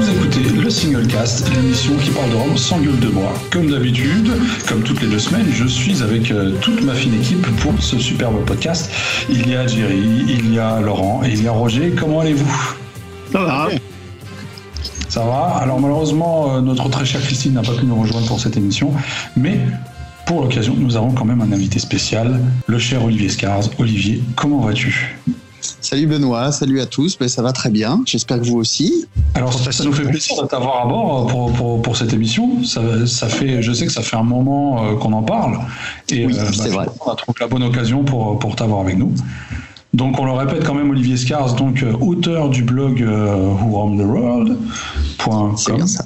vous écoutez le Single Cast, l'émission qui parle de Rome sans gueule de bois. Comme d'habitude, comme toutes les deux semaines, je suis avec euh, toute ma fine équipe pour ce superbe podcast. Il y a Jerry, il y a Laurent et il y a Roger. Comment allez-vous? Ça va. Ça va? Alors malheureusement, euh, notre très chère Christine n'a pas pu nous rejoindre pour cette émission, mais pour l'occasion, nous avons quand même un invité spécial, le cher Olivier Scars. Olivier, comment vas-tu? Salut Benoît, salut à tous, ben, ça va très bien, j'espère que vous aussi. Alors ça, nous fait plaisir de t'avoir à bord pour, pour, pour cette émission. Ça, ça, fait, je sais que ça fait un moment euh, qu'on en parle et oui, euh, bah, vrai. on a trouvé la bonne occasion pour, pour t'avoir avec nous. Donc on le répète quand même, Olivier Scars, donc euh, auteur du blog euh, whoroamtheworld.com. C'est bien ça.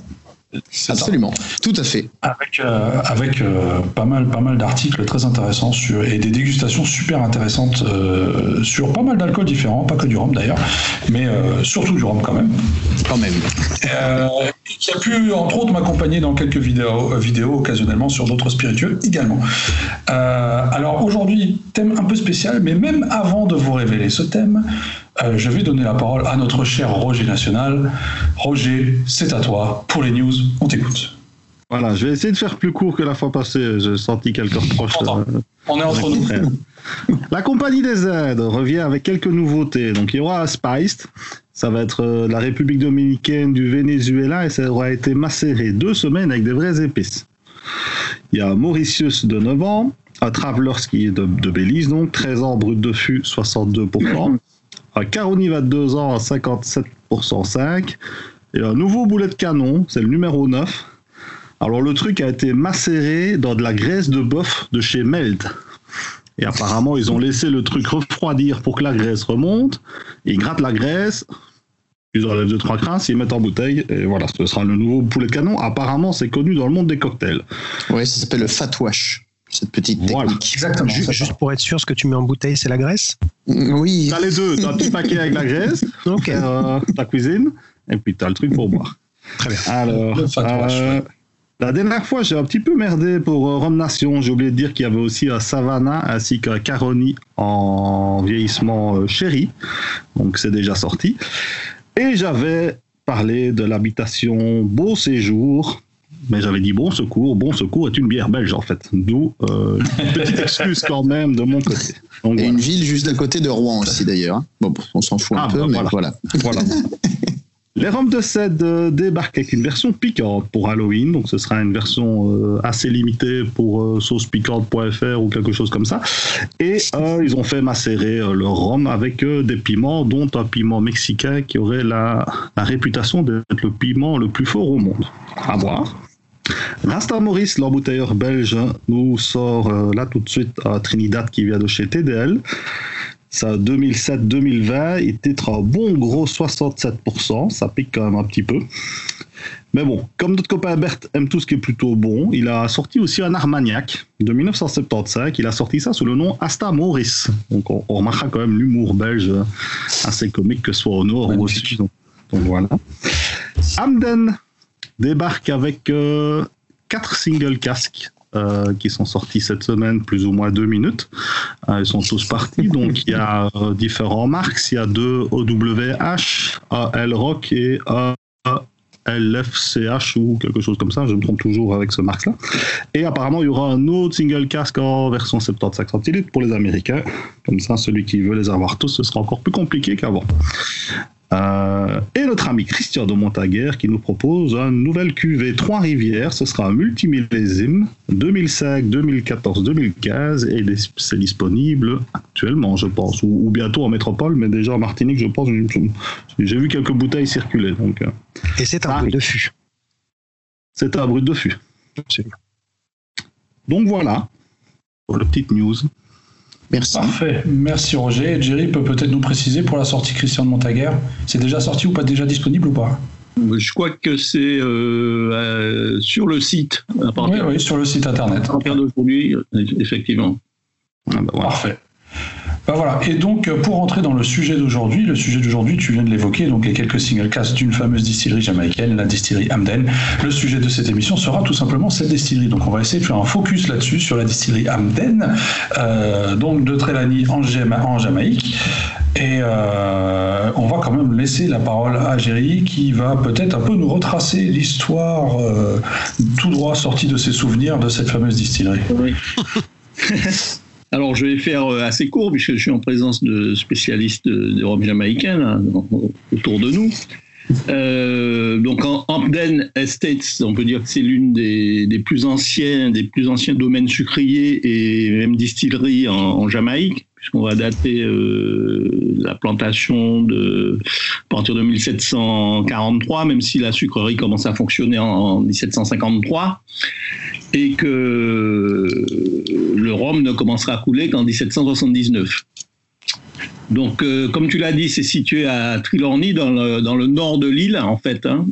Absolument, tout à fait. Avec, euh, avec euh, pas mal, pas mal d'articles très intéressants sur, et des dégustations super intéressantes euh, sur pas mal d'alcools différents, pas que du rhum d'ailleurs, mais euh, surtout du rhum quand même. Quand même. Euh, qui a pu entre autres m'accompagner dans quelques vidéos, euh, vidéos occasionnellement sur d'autres spiritueux également. alors aujourd'hui, thème un peu spécial, mais même avant de vous révéler ce thème, euh, je vais donner la parole à notre cher Roger National. Roger, c'est à toi. Pour les news, on t'écoute. Voilà, je vais essayer de faire plus court que la fois passée. J'ai senti quelques reproches. Euh, on est entre nous. La compagnie des aides revient avec quelques nouveautés. Donc il y aura Spiced. Ça va être euh, la République dominicaine du Venezuela et ça aura été macéré deux semaines avec des vraies épices. Il y a Mauritius de 9 ans, un Travelers qui est de, de Belize, donc 13 ans brut de fût, 62%. Caroni 22 ans à 57% 5. Et un nouveau boulet de canon, c'est le numéro 9. Alors le truc a été macéré dans de la graisse de bœuf de chez Melt. Et apparemment, ils ont laissé le truc refroidir pour que la graisse remonte. Ils grattent la graisse, ils enlèvent deux trois crins, ils mettent en bouteille, et voilà, ce sera le nouveau poulet de canon. Apparemment, c'est connu dans le monde des cocktails. Oui, ça s'appelle le fat wash, cette petite Voilà. technique. Exactement. Ju- Juste pour être sûr, ce que tu mets en bouteille, c'est la graisse Oui, T'as les deux, t'as un petit paquet avec la graisse, Ok. euh, ta cuisine, et puis t'as le truc pour boire. Très bien. Alors, euh, la dernière fois, j'ai un petit peu merdé pour euh, Rome Nation. J'ai oublié de dire qu'il y avait aussi un Savannah ainsi qu'un Caroni en vieillissement euh, chéri. Donc, c'est déjà sorti. Et j'avais parlé de l'habitation Beau Séjour. Mais j'avais dit Bon Secours. Bon Secours est une bière belge, en fait. D'où euh, une petite excuse quand même de mon côté. Donc, et voilà. une ville juste à côté de Rouen aussi d'ailleurs. hein. Bon, on s'en fout un Ah, peu, bah, mais voilà. Les rhums de cèdre euh, débarquent avec une version piquante pour Halloween, donc ce sera une version euh, assez limitée pour euh, saucepiquante.fr ou quelque chose comme ça. Et euh, ils ont fait macérer euh, le rhum avec des piments, dont un piment mexicain qui aurait la, la réputation d'être le piment le plus fort au monde. À boire. Rasta Maurice, l'embouteilleur belge, nous sort euh, là tout de suite à Trinidad qui vient de chez TDL. Ça 2007-2020, il titre un bon gros 67%, ça pique quand même un petit peu. Mais bon, comme notre copain Bert aime tout ce qui est plutôt bon, il a sorti aussi un Armagnac de 1975. Il a sorti ça sous le nom Asta Maurice. Donc on, on remarquera quand même l'humour belge assez comique, que ce soit au nord ou au sud. Donc, donc voilà. Amden débarque avec euh, quatre single casques euh, qui sont sortis cette semaine, plus ou moins deux minutes. Euh, ils sont tous partis. Donc il y a euh, différents marques. Il y a deux OWH, un L-Rock et un LFCH ou quelque chose comme ça. Je me trompe toujours avec ce marque-là. Et apparemment, il y aura un autre single casque en version 75 centilitres pour les Américains. Comme ça, celui qui veut les avoir tous, ce sera encore plus compliqué qu'avant. Euh, et notre ami Christian de Montaguer qui nous propose une nouvelle cuvée Trois-Rivières. Ce sera un multimillésime 2005, 2014, 2015 et c'est disponible actuellement, je pense, ou, ou bientôt en métropole, mais déjà en Martinique, je pense. j'ai- vu quelques bouteilles circuler, donc euh, Et c'est un Ah, bruit oui. de fût. c'est un brut de fût. Absolument. Donc voilà pour la petite news. Merci. Parfait. Merci Roger. Jerry peut peut-être nous préciser pour la sortie Christian de Montaguer. C'est déjà sorti ou pas déjà disponible ou pas? Je crois que c'est euh, euh, sur le site à Oui, partir, oui, sur le site internet. à partir d'aujourd'hui, euh, effectivement. Ah bah voilà. Parfait. Ben voilà. Et donc, euh, pour entrer dans le sujet d'aujourd'hui, le sujet d'aujourd'hui, tu viens de l'évoquer, donc les quelques single casks d'une fameuse distillerie jamaïcaine, la distillerie Hamden. Le sujet de cette émission sera tout simplement cette distillerie. Donc, on va essayer de faire un focus là-dessus, sur la distillerie Hamden, euh, donc de Trelani en, Jama- en Jamaïque. Et euh, on va quand même laisser la parole à Géry qui va peut-être un peu nous retracer l'histoire euh, tout droit sortie de ses souvenirs de cette fameuse distillerie. Oui. Alors, je vais faire euh, assez court, puisque je suis en présence de spécialistes de rhum jamaïcain là, autour de nous. Euh, donc en Hampden Estates, on peut dire que c'est l'une des, plus anciens, des plus anciens domaines sucriers et même distilleries en Jamaïque, puisqu'on va dater euh, la plantation de à partir de 1743, même si la sucrerie commence à fonctionner en, en 1753, et que le rhum ne commencera à couler qu'en 1779. Donc, euh, comme tu l'as dit, c'est situé à Trilorny, dans le, dans le nord de l'île, en fait, hein,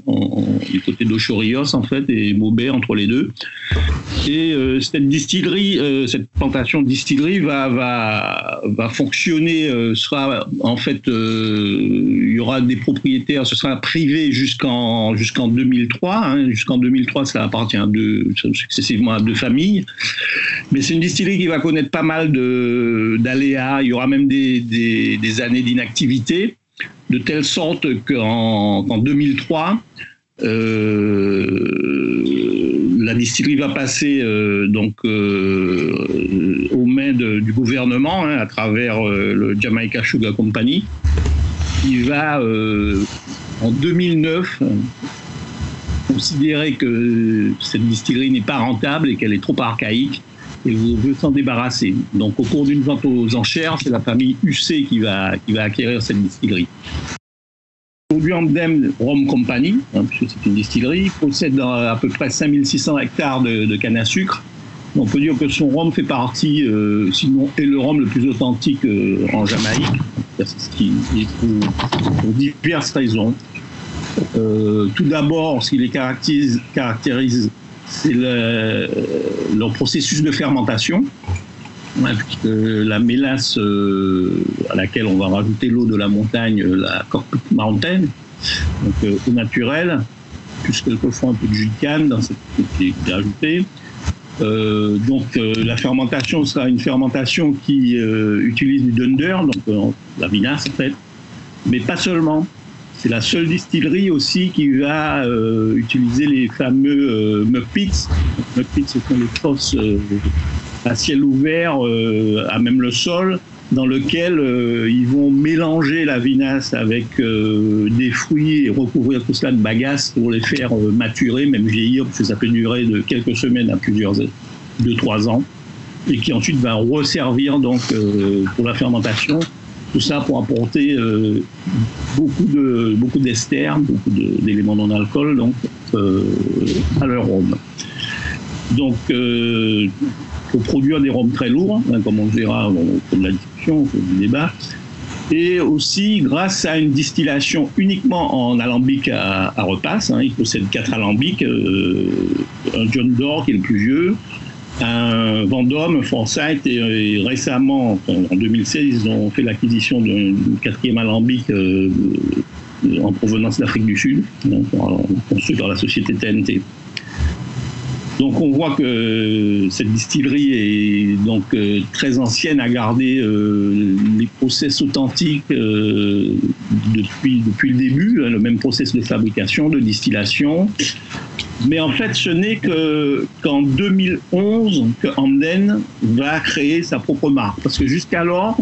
du côté d'Ochorios, en fait, et Maubert, entre les deux. Et euh, cette distillerie, euh, cette plantation de distillerie va, va, va fonctionner, sera, en fait, il y aura des propriétaires, ce sera privé jusqu'en jusqu'en 2003. Hein, jusqu'en 2003, ça appartient successivement à deux familles. Mais c'est une distillerie qui va connaître pas mal d'aléas. Il y aura même des des, années d'inactivité, de telle sorte qu'en qu 2003, euh, la distillerie va passer euh, donc euh, aux mains du gouvernement hein, à travers euh, le Jamaica Sugar Company, qui va en 2009 considérer que cette distillerie n'est pas rentable et qu'elle est trop archaïque et veut s'en débarrasser. Donc au cours d'une vente aux enchères, c'est la famille UC qui va, qui va acquérir cette distillerie. Amdem Rhum Company, hein, puisque c'est une distillerie, possède à peu près 5600 hectares de, canne à sucre. On peut dire que son rhum fait partie, euh, sinon est le rhum le plus authentique euh, en Jamaïque. Ce qui pour, pour diverses raisons. Euh, tout d'abord, ce qui les caractérise c'est le, processus de fermentation. Puisque la mélasse euh, à laquelle on va rajouter l'eau de la montagne, la Corpus Mountain, donc euh, eau naturelle, plus quelquefois un peu de jus de canne dans cette qui est ajouté. Euh, donc la fermentation sera une fermentation qui utilise du dunder, donc la vinasse en fait, mais pas seulement. C'est la seule distillerie aussi qui va euh, utiliser les fameux euh, muck pits. Muck pits, ce sont les fosses euh, à ciel ouvert, euh, à même le sol, dans lequel ils vont mélanger la vinasse avec des fruits et recouvrir tout cela de bagasse pour les faire maturer, même vieillir, parce que ça peut durer de quelques semaines à plusieurs, deux, trois ans, et qui ensuite va resservir donc pour la fermentation tout ça pour apporter euh, beaucoup de beaucoup d'ester, beaucoup d'éléments non alcool donc euh, à leur rhum. Donc euh, pour produire des rhums très lourds, hein, comme on le verra au cours de la discussion, au cours du débat, et aussi grâce à une distillation uniquement en alambic à, repasse. Hein, il possède quatre alambics, un John Dore qui est le plus vieux, un Vendôme, Forsyth, et, et récemment, en 2016, ils ont fait l'acquisition d'un quatrième alambic euh, en provenance d'Afrique du Sud, construit par la société TNT. Donc on voit que cette distillerie est donc euh, très ancienne, a gardé euh, les process authentiques euh, depuis, depuis le début, hein, le même process de fabrication, de distillation. Mais en fait, ce n'est que qu'en 2011 que Hamden va créer sa propre marque, parce que jusqu'alors,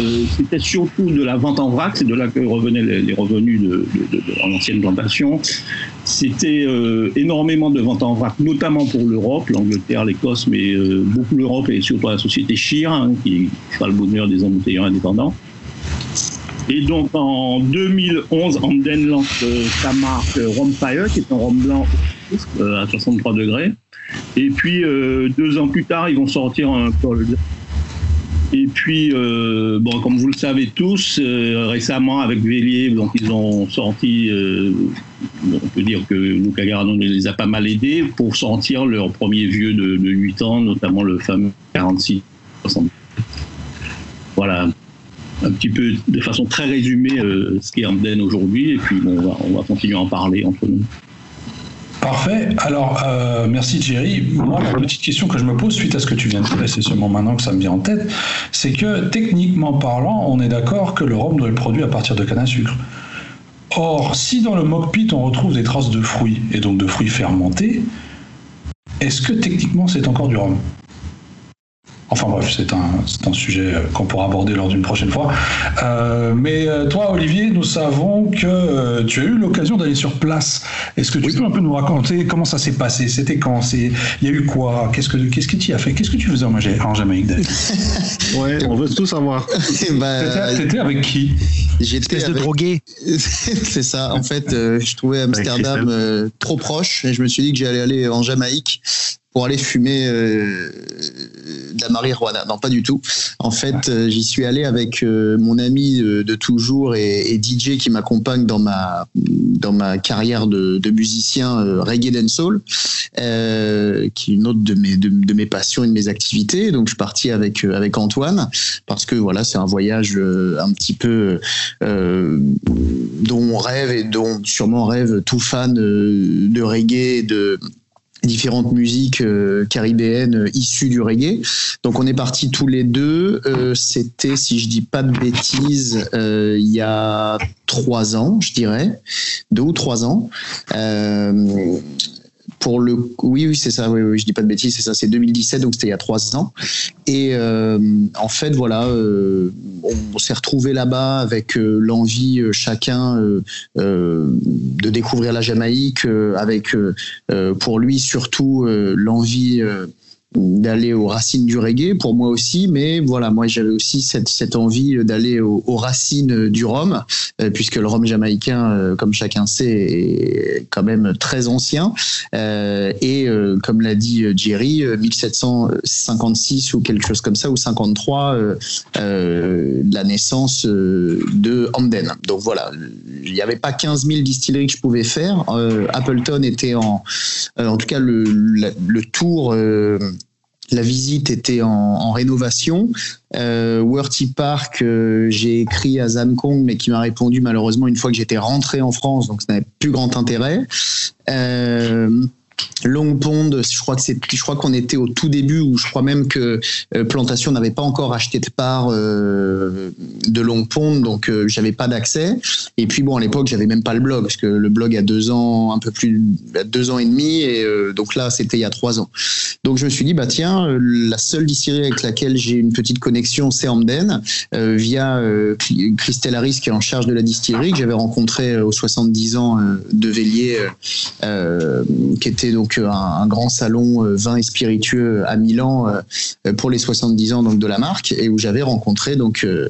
euh, c'était surtout de la vente en vrac, c'est de là que revenaient les, revenus de, de, de, de l'ancienne plantation. C'était euh, énormément de vente en vrac, notamment pour l'Europe, l'Angleterre, l'Écosse, mais euh, beaucoup l'Europe et surtout la société Chir, hein, qui fera le bonheur des embouteilleurs indépendants. Et donc en 2011, Hamden lance euh, sa marque Rhum Fire, qui est un rhum blanc euh, à 63 degrés. Et puis euh, deux ans plus tard, ils vont sortir un et puis, euh, bon, comme vous le savez tous, récemment avec Vélier, donc ils ont sorti, on peut dire que Luca Garano les a pas mal aidés pour sortir leur premier vieux de, de 8 ans, notamment le fameux 46 60. Voilà, un petit peu de façon très résumée ce qu'est Hamden aujourd'hui, et puis on va continuer à en parler entre nous. Parfait. Alors, euh, merci Thierry. Moi, la petite question que je me pose suite à ce que tu viens de dire, et c'est seulement maintenant que ça me vient en tête, c'est que techniquement parlant, on est d'accord que le rhum doit être produit à partir de canne à sucre. Or, si dans le mock pit on retrouve des traces de fruits, et donc de fruits fermentés, est-ce que techniquement c'est encore du rhum? Enfin bref, c'est un, sujet euh, qu'on pourra aborder lors d'une prochaine fois. Euh, mais euh, toi, Olivier, nous savons que euh, tu as eu l'occasion d'aller sur place. Est-ce que tu peux un peu nous raconter comment ça s'est passé? C'était quand? C'est Il y a eu quoi? Qu'est-ce que qu'est-ce que tu y as fait? Qu'est-ce que tu faisais en, en Jamaïque David Ouais, on veut tout savoir. Bah, T'étais- avec qui? J'étais Espèce de avec- drogué. c'est ça. En fait, euh, je trouvais Amsterdam euh, trop proche et je me suis dit que j'allais aller en Jamaïque pour aller fumer euh, de la marijuana. Non, pas du tout. En fait, euh, j'y suis allé avec euh, mon ami euh, de toujours et, et DJ qui m'accompagne dans ma dans ma carrière de, de musicien euh, reggae dancehall, euh, qui est une autre de mes de, de mes passions et de mes activités. Donc, je suis parti avec euh, avec Antoine parce que voilà, c'est un voyage euh, un petit peu euh, dont on rêve et dont sûrement rêve tout fan euh, de reggae et de différentes musiques euh, caribéennes euh, issues du reggae. Donc on est partis tous les deux. Euh, C'était, si je dis pas de bêtises, il y a trois ans, je dirais, deux ou trois ans. Oui oui c'est ça oui, oui je dis pas de bêtises c'est ça c'est 2017 donc c'était il y a trois ans. Et euh, en fait voilà euh, on s'est retrouvé là-bas avec euh, l'envie euh, chacun euh, de découvrir la Jamaïque avec pour lui surtout l'envie d'aller aux racines du reggae pour moi aussi mais voilà moi j'avais aussi cette, cette envie d'aller aux, racines du rhum euh, puisque le rhum jamaïcain euh, comme chacun sait est quand même très ancien euh, et euh, comme l'a dit Jerry, euh, 1756 ou quelque chose comme ça, ou 53, euh, euh, la naissance de Hamden. Donc voilà, il n'y avait pas 15 000 distilleries que je pouvais faire. Appleton était en, en tout cas le, le tour. La visite était en, rénovation. Euh, Park, euh, j'ai écrit à Zamkong, mais qui m'a répondu malheureusement une fois que j'étais rentré en France, donc ça n'avait plus grand intérêt. Euh, Long Pond, je crois que c'est, je crois qu'on était au tout début où je crois même que euh, Plantation n'avait pas encore acheté de part euh, de Long Pond, donc euh, j'avais pas d'accès. Et puis bon, à l'époque, j'avais même pas le blog parce que le blog a deux ans, un peu plus, deux ans et demi, et donc là, c'était il y a trois ans. Donc je me suis dit bah tiens, la seule distillerie avec laquelle j'ai une petite connexion, c'est Hamden, euh, via Christelle Harris qui est en charge de la distillerie que j'avais rencontré euh, aux 70 ans de Vélier, qui était donc euh, un, grand salon euh, vin et spiritueux à Milan euh, pour les 70 ans donc de la marque et où j'avais rencontré donc euh,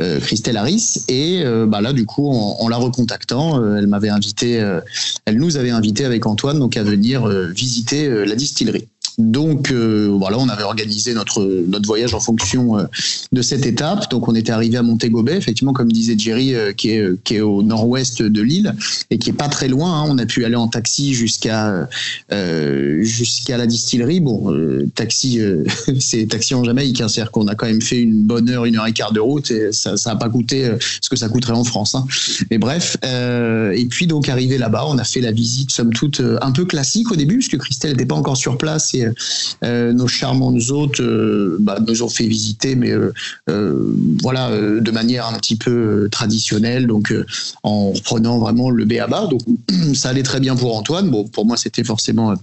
euh, Christelle Harris et euh, bah là du coup en, la recontactant, euh, elle m'avait invité, euh, elle nous avait invité avec Antoine donc à venir euh, visiter euh, la distillerie. Donc euh, voilà, on avait organisé notre notre voyage en fonction euh, de cette étape. Donc on était arrivé à Montego Bay, effectivement comme disait Jerry, euh, qui est qui est au nord-ouest de l'île et qui est pas très loin. hein. On a pu aller en taxi jusqu'à jusqu'à la distillerie. Bon, taxi, c'est taxi en Jamaïque, hein. c'est-à-dire qu'on a quand même fait une bonne heure, une heure et quart de route et ça ça pas coûté ce que ça coûterait en France. hein. Mais bref, et puis donc arrivé là-bas, on a fait la visite somme toute un peu classique au début, puisque Christelle n'était pas encore sur place euh, nos charmantes hôtes euh, bah, nous ont fait visiter, mais euh, euh, voilà, euh, de manière un petit peu euh, traditionnelle, donc euh, en reprenant vraiment le béaba. Donc ça allait très bien pour Antoine. Bon, pour moi, c'était forcément.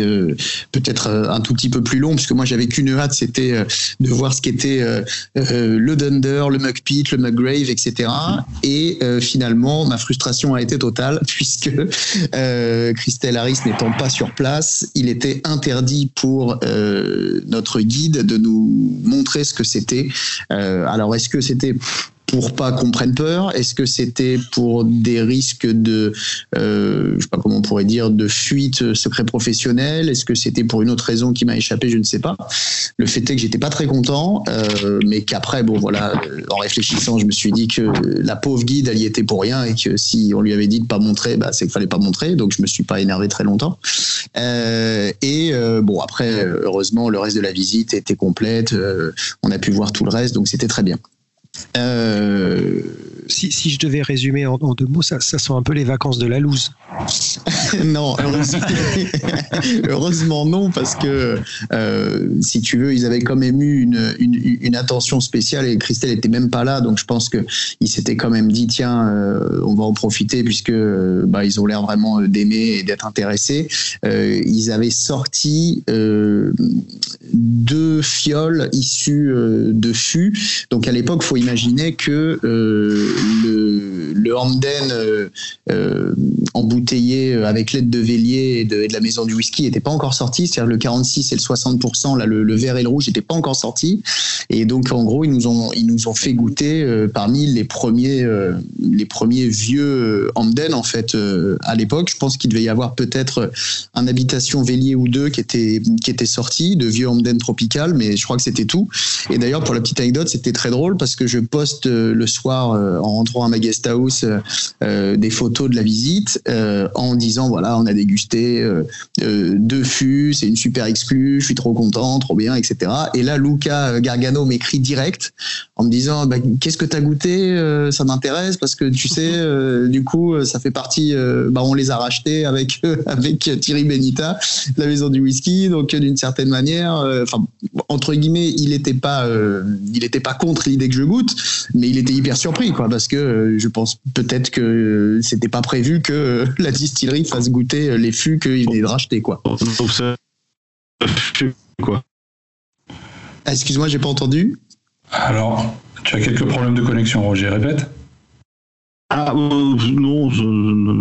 Euh, peut-être euh, un tout petit peu plus long, puisque moi j'avais qu'une hâte, c'était euh, de voir ce qu'était le Dunder, le Muckpit, le Muckgrave, etc. Et finalement, ma frustration a été totale, puisque Christelle Harris n'étant pas sur place, il était interdit pour notre guide de nous montrer ce que c'était. Alors, est-ce que c'était pour pas qu'on prenne peur? Est-ce que c'était pour des risques de, euh, je sais pas comment on pourrait dire, de fuite secret professionnel? Est-ce que c'était pour une autre raison qui m'a échappé? Je ne sais pas. Le fait est que j'étais pas très content, euh, mais qu'après, bon voilà, euh, en réfléchissant, je me suis dit que la pauvre guide, elle y était pour rien et que si on lui avait dit de pas montrer, bah, c'est qu'il fallait pas montrer. Donc je me suis pas énervé très longtemps. Euh, et euh, bon après, heureusement, le reste de la visite était complète. Euh, on a pu voir tout le reste, donc c'était très bien. Euh, Si, si je devais résumer en, en deux mots, ça, ça sent un peu les vacances de la loose. non, heureusement, heureusement non, parce que euh, si tu veux, ils avaient quand même eu une, une, une attention spéciale et Christelle était même pas là, donc je pense que ils s'étaient quand même dit tiens, euh, on va en profiter puisque bah, ils ont l'air vraiment d'aimer et d'être intéressés. Ils avaient sorti deux fioles issues euh, de fûts. Donc à l'époque, faut imaginer que euh, le, le Hamden euh, embouteillé avec l'aide de Vélier et de, la maison du whisky n'était pas encore sorti. C'est-à-dire le 46 et le 60%, là, le, vert et le rouge n'étaient pas encore sortis. Et donc en gros, ils nous ont, ils nous ont fait goûter parmi les premiers, les premiers vieux Hamden en fait à l'époque. Je pense qu'il devait y avoir peut-être un habitation Vélier ou deux qui était qui était sorti de vieux Hamden tropical, mais je crois que c'était tout. Et d'ailleurs, pour la petite anecdote, c'était très drôle parce que je poste euh, le soir euh, en rentrant à ma guest house euh, des photos de la visite en disant voilà, on a dégusté deux fûts, c'est une super exclue, je suis trop content, trop bien, etc. Et là, Luca Gargano m'écrit direct en me disant bah, qu'est-ce que tu as goûté, ça m'intéresse parce que tu sais, du coup, ça fait partie, bah, on les a rachetés avec avec Thierry Benita, la maison du whisky, donc d'une certaine manière, euh, enfin entre guillemets, il n'était pas, euh, il était pas contre l'idée que je goûte, mais il était hyper surpris, quoi, parce que euh, je pense peut-être que c'était pas prévu que euh, la distillerie fasse goûter les fûts qu'il venait de racheter, quoi. Ah, Excuse-moi, j'ai pas entendu. Alors, tu as quelques problèmes de connexion, Roger, répète. Ah euh, non, je,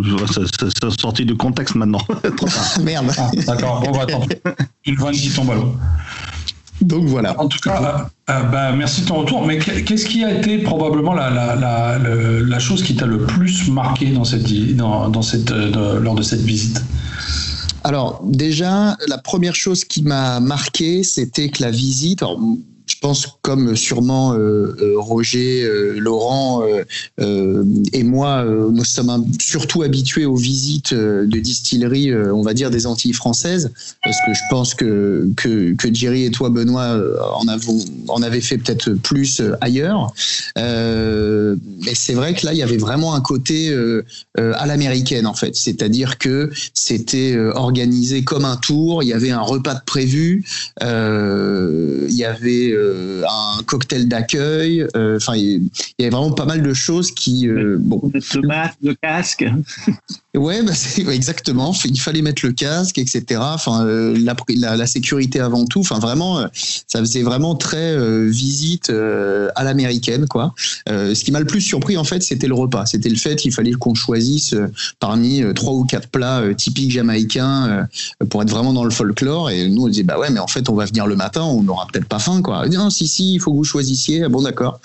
je- ça, ça- ça a sorti de contexte maintenant. Trop tard. Ah, merde. Ah, d'accord, bon, bah, pis. Une vanne qui tombe à l'eau. Donc voilà. En tout cas, euh, euh, bah, merci de ton retour. Mais que- qu'est-ce qui a été probablement la, la, la, le- la chose qui t'a le plus marqué dans cette, dans, dans cette, de- lors de cette visite? Alors déjà, la première chose qui m'a marqué, c'était que la visite. alors, je pense comme sûrement euh, euh, Roger, euh, Laurent et moi, nous sommes surtout habitués aux visites de distilleries, on va dire des Antilles françaises, parce que je pense que que, Jerry et toi, Benoît, en avons en avez fait peut-être plus ailleurs. Mais c'est vrai que là, il y avait vraiment un côté à l'américaine en fait, c'est-à-dire que c'était organisé comme un tour. Il y avait un repas de prévu, il y avait euh, un cocktail d'accueil. euh, Enfin, il y avait vraiment pas mal de choses qui, euh, bon, Le masque, le casque. Ouais, bah exactement. Il fallait mettre le casque, etc. Enfin, euh, la, sécurité avant tout. Enfin, vraiment, euh, vraiment très euh, visite à l'américaine, quoi. Ce qui m'a le plus surpris, en fait, c'était le repas. C'était le fait qu'il fallait qu'on choisisse parmi trois ou quatre plats typiques jamaïcains pour être vraiment dans le folklore. Et nous, on disait, bah ouais, mais en fait, on va venir le matin, on n'aura peut-être pas faim, quoi. Non, si, si, il faut que vous choisissiez. Ah Bon, d'accord.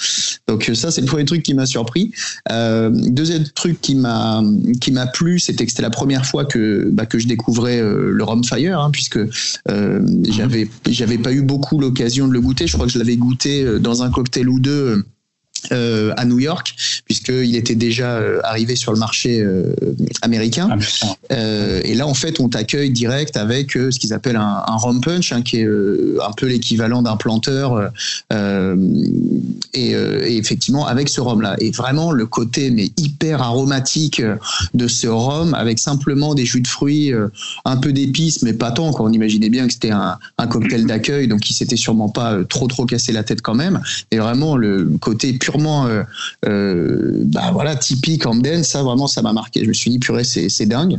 Donc ça, c'est le premier truc qui m'a surpris. Deuxième truc qui m'a qui m'a plu, c'était que c'était la première fois que bah, que je découvrais euh, le Rhum Fire, hein, puisque euh, j'avais j'avais pas eu beaucoup l'occasion de le goûter. Je crois que je l'avais goûté euh, dans un cocktail ou deux. Euh, à New York, puisqu'il était déjà euh, arrivé sur le marché euh, américain. Et là, en fait, on t'accueille direct avec ce qu'ils appellent un, un rum punch, hein, qui est un peu l'équivalent d'un planteur. et, et effectivement, avec ce rhum-là. Et vraiment, le côté mais hyper aromatique de ce rhum, avec simplement des jus de fruits, un peu d'épices, mais pas tant. Quoi. On imaginait bien que c'était un, un cocktail d'accueil, donc il s'était sûrement pas trop trop cassé la tête quand même. Et vraiment, le côté purement euh, euh, bah voilà typique ça vraiment ça m'a marqué. Je me suis dit purée c'est c'est dingue.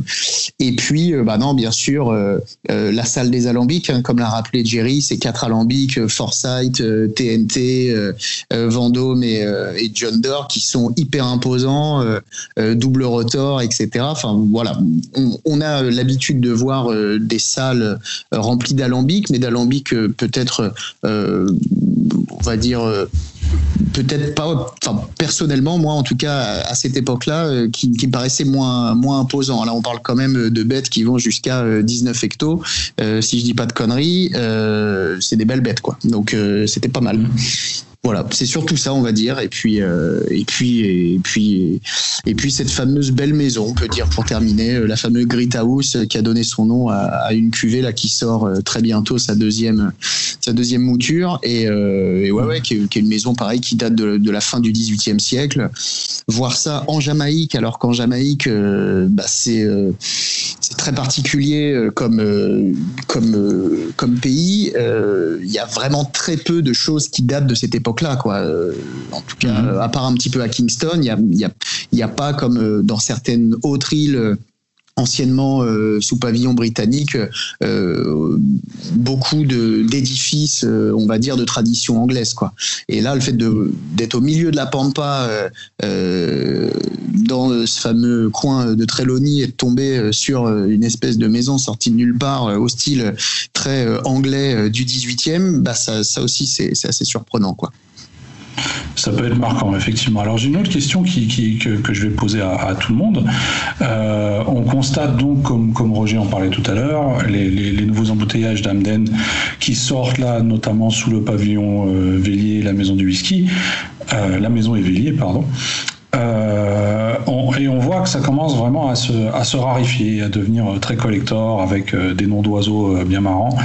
Et puis euh, bah non bien sûr euh, euh, la salle des alambics hein, comme l'a rappelé Jerry c'est quatre alambics Forsyth TNT Vendôme et, John Doerr qui sont hyper imposants double rotor etc enfin voilà. On, on a l'habitude de voir des salles remplies d'alambics mais d'alambics peut-être on va dire peut-être pas enfin personnellement moi en tout cas à cette époque-là euh, qui, me paraissait moins imposant. Là on parle quand même de bêtes qui vont jusqu'à euh, 19 hectos. Euh, si je dis pas de conneries euh, c'est des belles bêtes quoi. Donc euh, c'était pas mal Voilà, c'est surtout ça, on va dire. Et puis, euh, et puis, et puis, et puis cette fameuse belle maison, on peut dire pour terminer, euh, la fameuse Grit House euh, qui a donné son nom à, une cuvée là qui sort très bientôt sa deuxième, sa deuxième mouture. Et, euh, et ouais, ouais, qui est, une maison pareil qui date de, la fin du XVIIIe siècle. Voir ça en Jamaïque, alors qu'en Jamaïque, bah, c'est c'est très particulier euh, comme euh, comme euh, comme pays. Euh, Il y a vraiment très peu de choses qui datent de cette époque-là, quoi. En tout cas, Mhm. à part un petit peu à Kingston, il y a il y a il y a pas comme dans certaines autres îles. Anciennement euh, sous pavillon britannique, euh, beaucoup d'édifices, euh, on va dire, de tradition anglaise, quoi. Et là, le fait d'être au milieu de la pampa, dans ce fameux coin de Trelawney, et de tomber sur une espèce de maison sortie de nulle part, au style très anglais du 18e, bah ça, ça aussi c'est assez surprenant, quoi. Ça peut être marquant, effectivement. Alors j'ai une autre question que, je vais poser à, tout le monde. Euh, on constate donc, comme, Roger en parlait tout à l'heure, les, nouveaux embouteillages d'Amden qui sortent là, notamment sous le pavillon euh, Vélier, la maison du whisky, euh, la maison Évélier, pardon. Euh, et on voit que ça commence vraiment à se, à se rarifier, à devenir euh, très collector avec euh, des noms d'oiseaux bien marrants,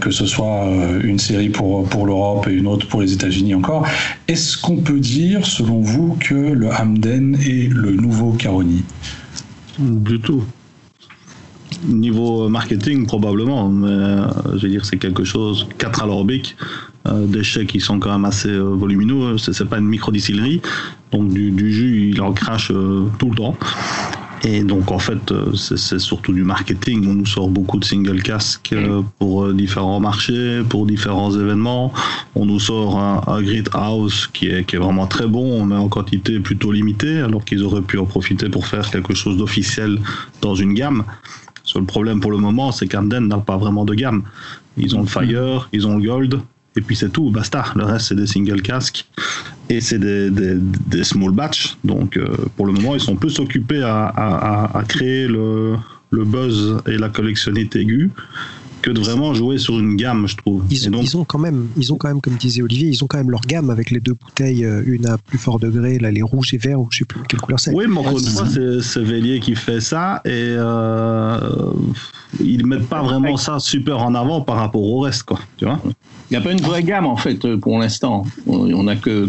que ce soit une série pour, pour l'Europe et une autre pour les États-Unis encore. Est-ce qu'on peut dire, selon vous, que le Hamden est le nouveau Caroni? Du tout. Niveau marketing, probablement, mais je veux dire, c'est quelque chose, 4 alambics, euh, des chais qui sont quand même assez euh, volumineux, c'est c'est pas une micro-distillerie, donc du, du jus, il en crache euh, tout le temps. Et donc, en fait, euh, c'est surtout du marketing. On nous sort beaucoup de single casques euh, pour euh, différents marchés, pour différents événements. On nous sort un, un Grid House qui est, qui est vraiment très bon, mais en quantité plutôt limitée, alors qu'ils auraient pu en profiter pour faire quelque chose d'officiel dans une gamme. Seul problème pour le moment, c'est qu'Amden n'a pas vraiment de gamme. Ils ont le Fire, ils ont le Gold, et puis c'est tout, basta. Le reste, c'est des single casques et c'est des, des, small batch. Donc, euh, pour le moment, ils sont plus occupés à- à créer le, le buzz et la collectionnite aiguë que de vraiment jouer sur une gamme, je trouve. Ils, et donc, ils ont quand même, ils ont quand même, comme disait Olivier, ils ont quand même leur gamme avec les deux bouteilles, euh, une à plus fort degré, là les rouges et verts, ou je sais plus quelle couleur c'est. Oui, mais encore une c'est fois, Vélier qui fait ça et euh, ils mettent pas vraiment ça super en avant par rapport au reste, quoi. Tu vois Il n'y a pas une vraie gamme en fait pour l'instant. On on a que,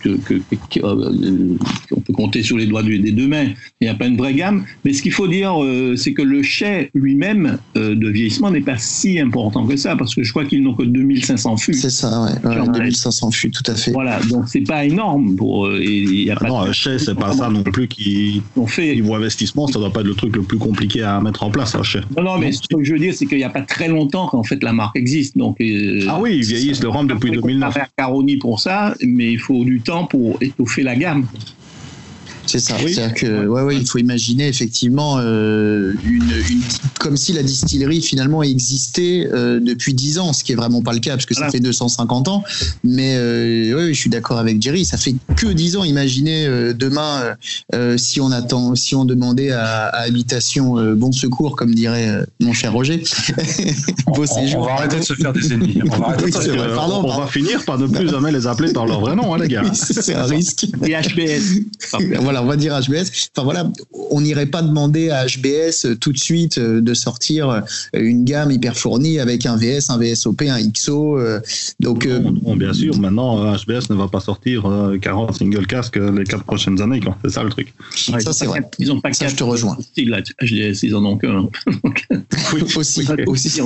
que, que- que- euh, on peut compter sur les doigts des deux mains. Il n'y a pas une vraie gamme. Mais ce qu'il faut dire, euh, c'est que le chai lui-même euh, de vieillissement n'est pas si important que ça, parce que je crois qu'ils n'ont que 2500 fûts. C'est ça, ouais. ouais, Genre, 2500 fûts, tout à fait. Voilà, donc c'est pas énorme pour. euh, et il y a Ah pas Non, un chai, c'est pas ça non plus qui, On fait. niveau investissement, ça doit pas être le truc le plus compliqué à mettre en place, un chai. Non, non, mais ce que je veux dire, c'est qu'il n'y a pas très longtemps qu'en fait la marque existe. Donc, euh, Ah oui, ils vieillissent le rhum depuis Après, 2009. On va faire Caroni pour ça, mais il faut du temps pour étoffer la gamme. C'est ça. Oui. C'est-à-dire que, ouais, ouais, il faut imaginer effectivement euh, une, une, comme si la distillerie finalement existait euh, depuis 10 ans, ce qui est vraiment pas le cas parce que ça Voilà. fait 250 ans. Mais euh, ouais, je suis d'accord avec Jerry, ça fait que 10 ans. Imaginez euh, demain si on attend, si on demandait à, à habitation bon secours, comme dirait mon cher Roger, beau on, séjour. on va arrêter de se faire des ennemis. On va arrêter Oui, de se c'est faire- vrai. Pardon, on pardon. va finir par ne plus jamais les appeler par leur vrai nom, hein, les gars. Oui, c'est un risque. Et HBS. voilà, on va dire HBS. Enfin voilà, on n'irait pas demander à HBS euh, tout de suite euh, de sortir euh, une gamme hyper fournie avec un VS, un VSOP, un XO. Donc euh, bien sûr, maintenant, HBS ne va pas sortir euh, 40 single casques les 4 prochaines années, quoi. C'est ça le truc. Ouais, ça c'est vrai. Ils ont pas Ça, quatre je te rejoins. HDS, ils en ont qu'un. aussi, Oui. aussi. C'est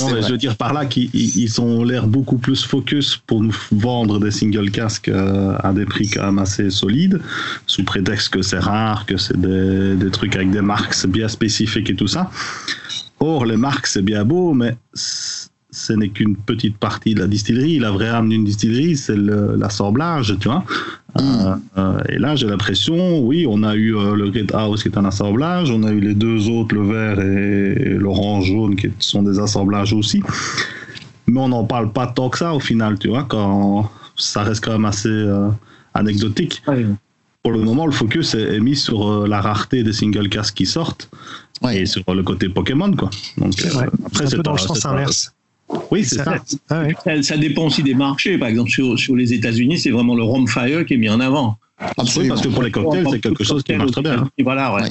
Non, mais je veux dire par là qu'ils ils- ils ont l'air beaucoup plus focus pour nous vendre des single casques à des prix quand même assez solides, sous prétexte que c'est rare, que c'est des, des trucs avec des marques bien spécifiques et tout ça. Or, les marques, c'est bien beau, mais ce n'est qu'une petite partie de la distillerie. La vraie âme d'une distillerie, c'est l'assemblage, tu vois. Euh, euh, et là, j'ai l'impression, oui, on a eu euh, le Great House qui est un assemblage, on a eu les deux autres, le vert et l'orange jaune, qui sont des assemblages aussi. Mais on n'en parle pas tant que ça au final, tu vois, quand ça reste quand même assez euh, anecdotique. Pour le moment, le focus est, mis sur euh, la rareté des single casques qui sortent Ouais. et sur le côté Pokémon, quoi. Donc, C'est euh, vrai. après, un c'est peu dans le sens inverse. Oui, c'est ça. Ah ouais. Ça, ça dépend aussi des marchés. Par exemple, sur, sur les États-Unis, c'est vraiment le Rome Fire qui est mis en avant. Oui, parce que pour les cocktails, c'est quelque chose qui marche très bien. hein. Et voilà, ouais.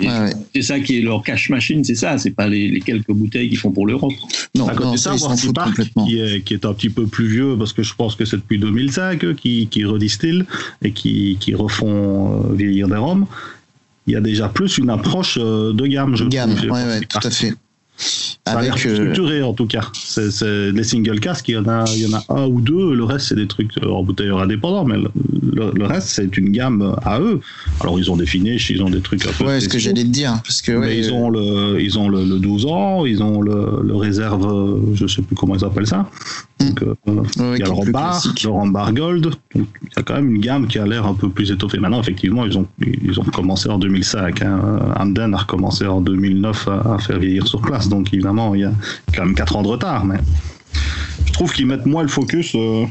Ouais. C'est ça qui est leur cash machine, c'est ça. C'est pas les, les quelques bouteilles qu'ils font pour l'Europe. Non, À côté non, de ça, foutent Park, qui est, qui est un petit peu plus vieux, parce que je pense que c'est depuis 2005 eux, qui, qui redistillent et qui, qui refont euh, vieillir des rhums. Il y a déjà plus une approche euh, de gamme, je Gamme, chez ouais, tout à fait. Ça a Avec, plus euh, structuré en tout cas. C'est, les single casques, il y en a, il y en a un ou deux. Le reste, c'est des trucs euh, embouteilleurs indépendants, mais le, reste, c'est une gamme à eux. Alors, ils ont des finishes, ils ont des trucs un peu. ouais, ce que j'allais te dire, parce que Mais ils ont le, ils ont le, le 12 ans, ils ont le, le réserve, euh, je sais plus comment ils appellent ça. Donc, euh, ouais, il y a le Rambar, le Rambar Gold. Donc, il y a quand même une gamme qui a l'air un peu plus étoffée. Maintenant, effectivement, ils ont, ils ont recommencé en 2005. Hein. Hamden a recommencé en 2009 à, à faire vieillir sur place. Donc, évidemment, il y a quand même 4 ans de retard. Mais je trouve qu'ils mettent moins le focus euh,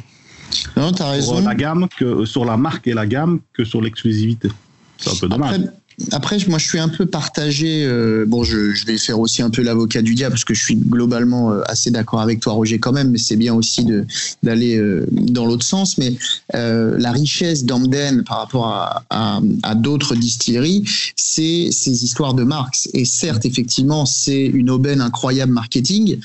Non, sur raison. la gamme, que, sur la marque et la gamme que sur l'exclusivité. C'est un peu dommage. Après, après, moi, je suis un peu partagé. euh, bon, je, je vais faire aussi un peu l'avocat du diable parce que je suis globalement euh, assez d'accord avec toi, Roger, quand même. Mais c'est bien aussi de d'aller euh, dans l'autre sens. Mais euh, la richesse d'Amden par rapport à, à, à d'autres distilleries, c'est ces histoires de marques. Et certes, effectivement, c'est une aubaine incroyable marketing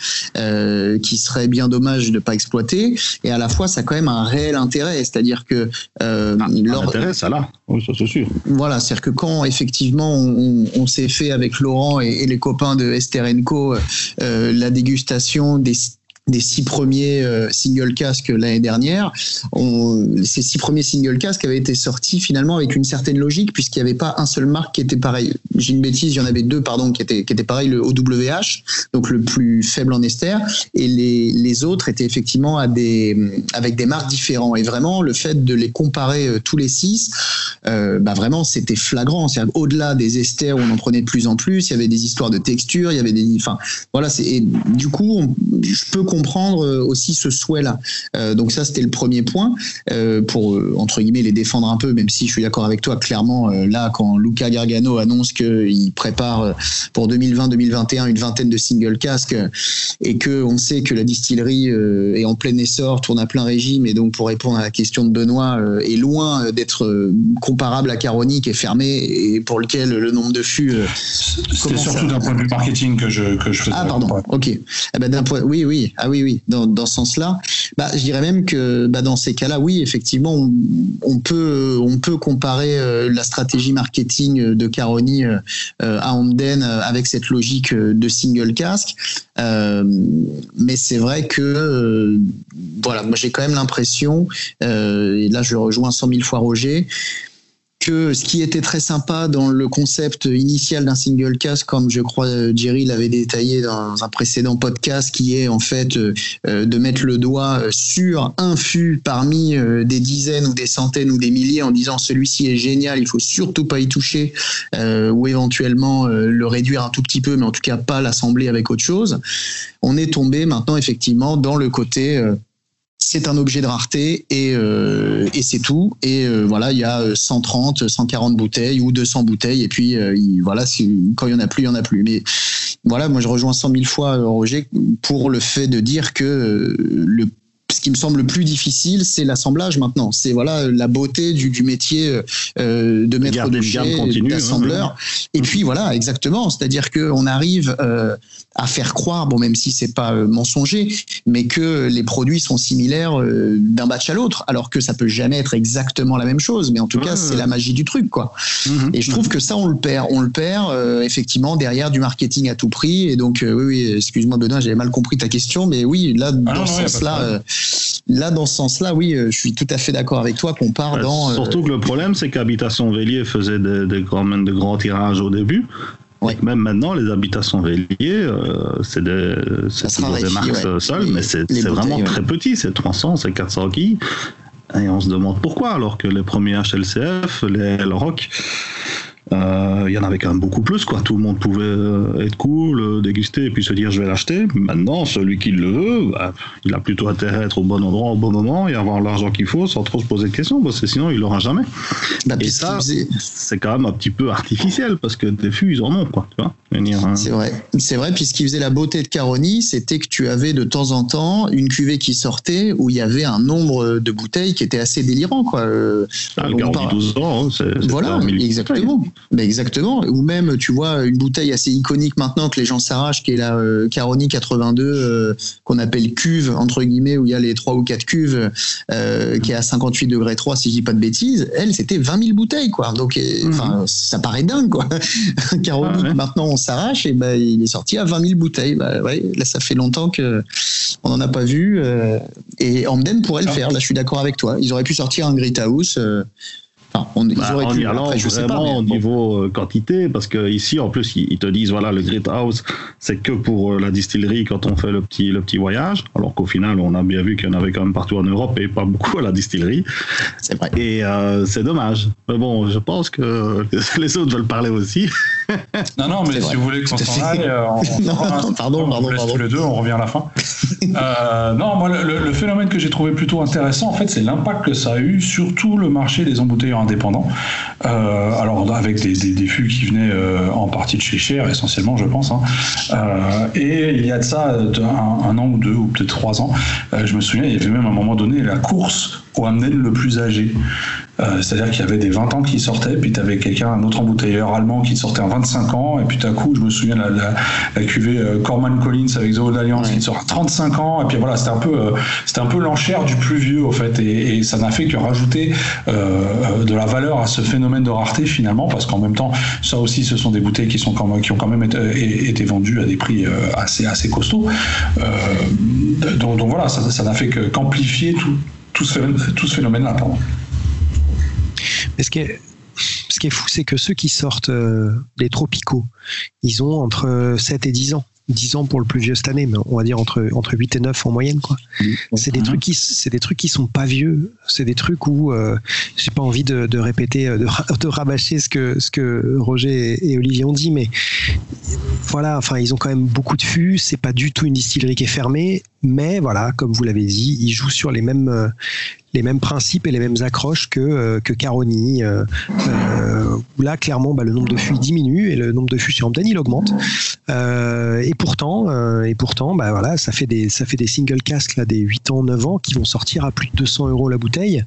qui serait bien dommage de ne pas exploiter. Et à la fois, ça a quand même un réel intérêt. C'est-à-dire que euh, Ah, lors- L'intérêt, ça là. Oui, ça c'est sûr. voilà, c'est-à-dire que quand effectivement on, s'est fait avec Laurent et, les copains de Esther Co euh, la dégustation des des six premiers euh, single casques l'année dernière, ces six premiers single casques avaient été sortis finalement avec une certaine logique puisqu'il n'y avait pas un seul marque qui était pareil. J'ai une bêtise, il y en avait deux pardon qui étaient qui étaient pareils, le OWH, donc le plus faible en ester, et les, les autres étaient effectivement à des avec des marques différentes. Et vraiment le fait de les comparer euh, tous les six, euh, bah vraiment c'était flagrant. C'est au-delà des esters où on en prenait de plus en plus, il y avait des histoires de texture, il y avait des, enfin voilà, c'est du coup je peux comprendre euh, aussi ce souhait-là. Euh, donc ça c'était le premier point euh, pour entre guillemets les défendre un peu, même si je suis d'accord avec toi clairement là quand Luca Gargano annonce qu'il prépare pour 2020-2021 une vingtaine de single casques et que on sait que la distillerie est en plein essor, tourne à plein régime et donc pour répondre à la question de Benoît est loin d'être comparable à Caroni qui est fermé et pour lequel le nombre de fûts C'était surtout d'un point de vue marketing que je, que je faisais. ah pardon, ok. Eh ben, d'un point, oui, oui, ah oui, oui, dans, dans ce sens-là, bah, je dirais même que bah, dans ces cas-là, oui, effectivement, on, peut, on peut comparer euh, la stratégie marketing de Caroni euh, euh, à Hamden euh, avec cette logique de single casque. Mais c'est vrai que, voilà, moi j'ai quand même l'impression, et là je rejoins 100 000 fois Roger, ce qui était très sympa dans le concept initial d'un single cast, comme je crois euh, Jerry l'avait détaillé dans un précédent podcast, qui est en fait euh, euh, de mettre le doigt sur un fût parmi des dizaines ou des centaines ou des milliers en disant celui-ci est génial, il faut surtout pas y toucher, ou éventuellement le réduire un tout petit peu, mais en tout cas pas l'assembler avec autre chose. On est tombé maintenant effectivement dans le côté c'est un objet de rareté et, euh, c'est tout. Et euh, voilà, il y a 130, 140 bouteilles ou 200 bouteilles. Et puis euh, il- voilà, quand il y en a plus, il y en a plus. Mais voilà, moi je rejoins 100 000 fois euh, Roger pour le fait de dire que euh, le ce qui me semble le plus difficile, c'est l'assemblage maintenant. C'est voilà la beauté du, du métier euh, de maître de continue, hein, d'assembleur. Et puis voilà, exactement. C'est-à-dire qu'on arrive euh, à faire croire, bon même si c'est pas euh, mensonger, mais que les produits sont similaires euh, d'un batch à l'autre, alors que ça peut jamais être exactement la même chose. Mais en tout cas, c'est la magie du truc, quoi. Mhm. Et je trouve que ça, on le perd. On le perd effectivement derrière du marketing à tout prix. Et donc, oui, oui, excuse-moi Benoît, j'avais mal compris ta question, mais oui, là, dans non, ce sens-là, là, dans ce sens-là, oui, euh, je suis tout à fait d'accord avec toi qu'on part Ouais, dans. euh, Surtout que le problème, c'est qu'Habitation Vélier faisait des, des grands, même de grands tirages au début. Ouais. Même maintenant, les habitations Vélier, euh, c'est des, des marques ouais. seules, Les- mais c'est vraiment ouais. très petit, c'est 300, c'est 400 quilles. Et on se demande pourquoi, alors que les premiers HLCF, les Rock, euh, il y en avait quand même beaucoup plus. Quoi. Tout le monde pouvait euh, être cool, euh, déguster et puis se dire je vais l'acheter. Maintenant, celui qui le veut, bah, il a plutôt intérêt à être au bon endroit au bon moment et avoir l'argent qu'il faut sans trop se poser de questions, parce que sinon il l'aura jamais. Bah, et ça, c'est quand même un petit peu artificiel parce que des fûts, ils en ont. Quoi, tu vois hein. C'est vrai, c'est vrai. Puis ce qui faisait la beauté de Caroni, c'était que tu avais de temps en temps une cuvée qui sortait où il y avait un nombre de bouteilles qui était assez délirant, quoi. Euh, Ah, le on parle- 12 ans, hein, c'est Voilà, exactement. Mais exactement. Ou même, tu vois, une bouteille assez iconique maintenant que les gens s'arrachent, qui est la euh, Caroni 82, euh, qu'on appelle cuve, entre guillemets, où il y a les trois ou quatre cuves, euh, qui est à 58 degrés 3, si je dis pas de bêtises. Elle, c'était 20 000 bouteilles, quoi. Donc, Mhm. ça paraît dingue, quoi. Caroni, Ah ouais. maintenant, on s'arrache, et ben, il est sorti à 20 000 bouteilles. Bah, ouais, là, ça fait longtemps que on n'en a pas vu. et Amden pourrait le Ah. faire. Là, je suis d'accord avec toi. Ils auraient pu sortir un Grit House. Enfin, on, ils Bah, auraient en pu. Irlande, Après, je sais pas. vraiment, au bon. niveau euh, quantité, parce que ici, en plus, ils, ils te disent, voilà, le Great House, c'est que pour euh, la distillerie quand on fait le petit, le petit voyage, alors qu'au final, on a bien vu qu'il y en avait quand même partout en Europe et pas beaucoup à la distillerie. C'est vrai. Et euh, c'est dommage. Mais bon, je pense que, les autres veulent parler aussi. Non, non, mais si vrai. vous voulez qu'on s'en aille, on, on Non, pardon, on pardon, pardon. tous les deux, on revient à la fin. Euh, non, moi, le, le phénomène que j'ai trouvé plutôt intéressant, en fait, c'est l'impact que ça a eu sur tout le marché des embouteilleurs indépendants. Euh, alors, avec des, des, qui venaient euh, en partie de chez Cher, essentiellement, je pense. hein. Euh, et il y a de ça de un, an ou deux, ou peut-être trois ans, euh, je me souviens, il y avait même à un moment donné la course au Hamden le plus âgé. C'est-à-dire qu'il y avait des 20 ans qui sortaient, puis tu avais quelqu'un, un autre embouteilleur allemand qui sortait en 25 ans, et puis tout à coup, je me souviens la, la, la cuvée euh, Corman Collins avec Zoho d'Alliance Ouais. qui sort à 35 ans, et puis voilà, c'était un peu, euh, peu l'enchère du plus vieux, au fait, et, et ça n'a fait que rajouter euh, la valeur à ce phénomène de rareté finalement, parce qu'en même temps, ça aussi, ce sont des bouteilles qui, sont qui ont quand même été, vendues à des prix euh, assez, assez costauds. Euh, donc, voilà, ça n'a fait qu'amplifier tout, tout ce phénomène- phénomène-là. ce est, ce qui est fou, c'est que ceux qui sortent euh, tropicaux, ils ont entre 7 et 10 ans. 10 ans pour le plus vieux cette année, mais on va dire entre, entre 8 et 9 en moyenne. quoi. C'est des, trucs qui, c'est des trucs qui sont pas vieux. C'est des trucs où euh, j'ai pas envie de, de répéter, euh, de, de rabâcher ce que, ce que Roger et, et Olivier ont dit, mais voilà, enfin, ils ont quand même beaucoup de fûts. C'est pas du tout une distillerie qui est fermée, mais voilà, comme vous l'avez dit, ils jouent sur les mêmes, euh, les mêmes principes et les mêmes accroches que, euh, que Caroni. euh, là, clairement, bah, le nombre de il diminue et le nombre de fûts chez Amden il augmente. Euh, et pourtant, euh, et pourtant, bah voilà, ça fait des, ça fait des single casques là, des 8 ans, 9 ans qui vont sortir à plus de 200 euros la bouteille.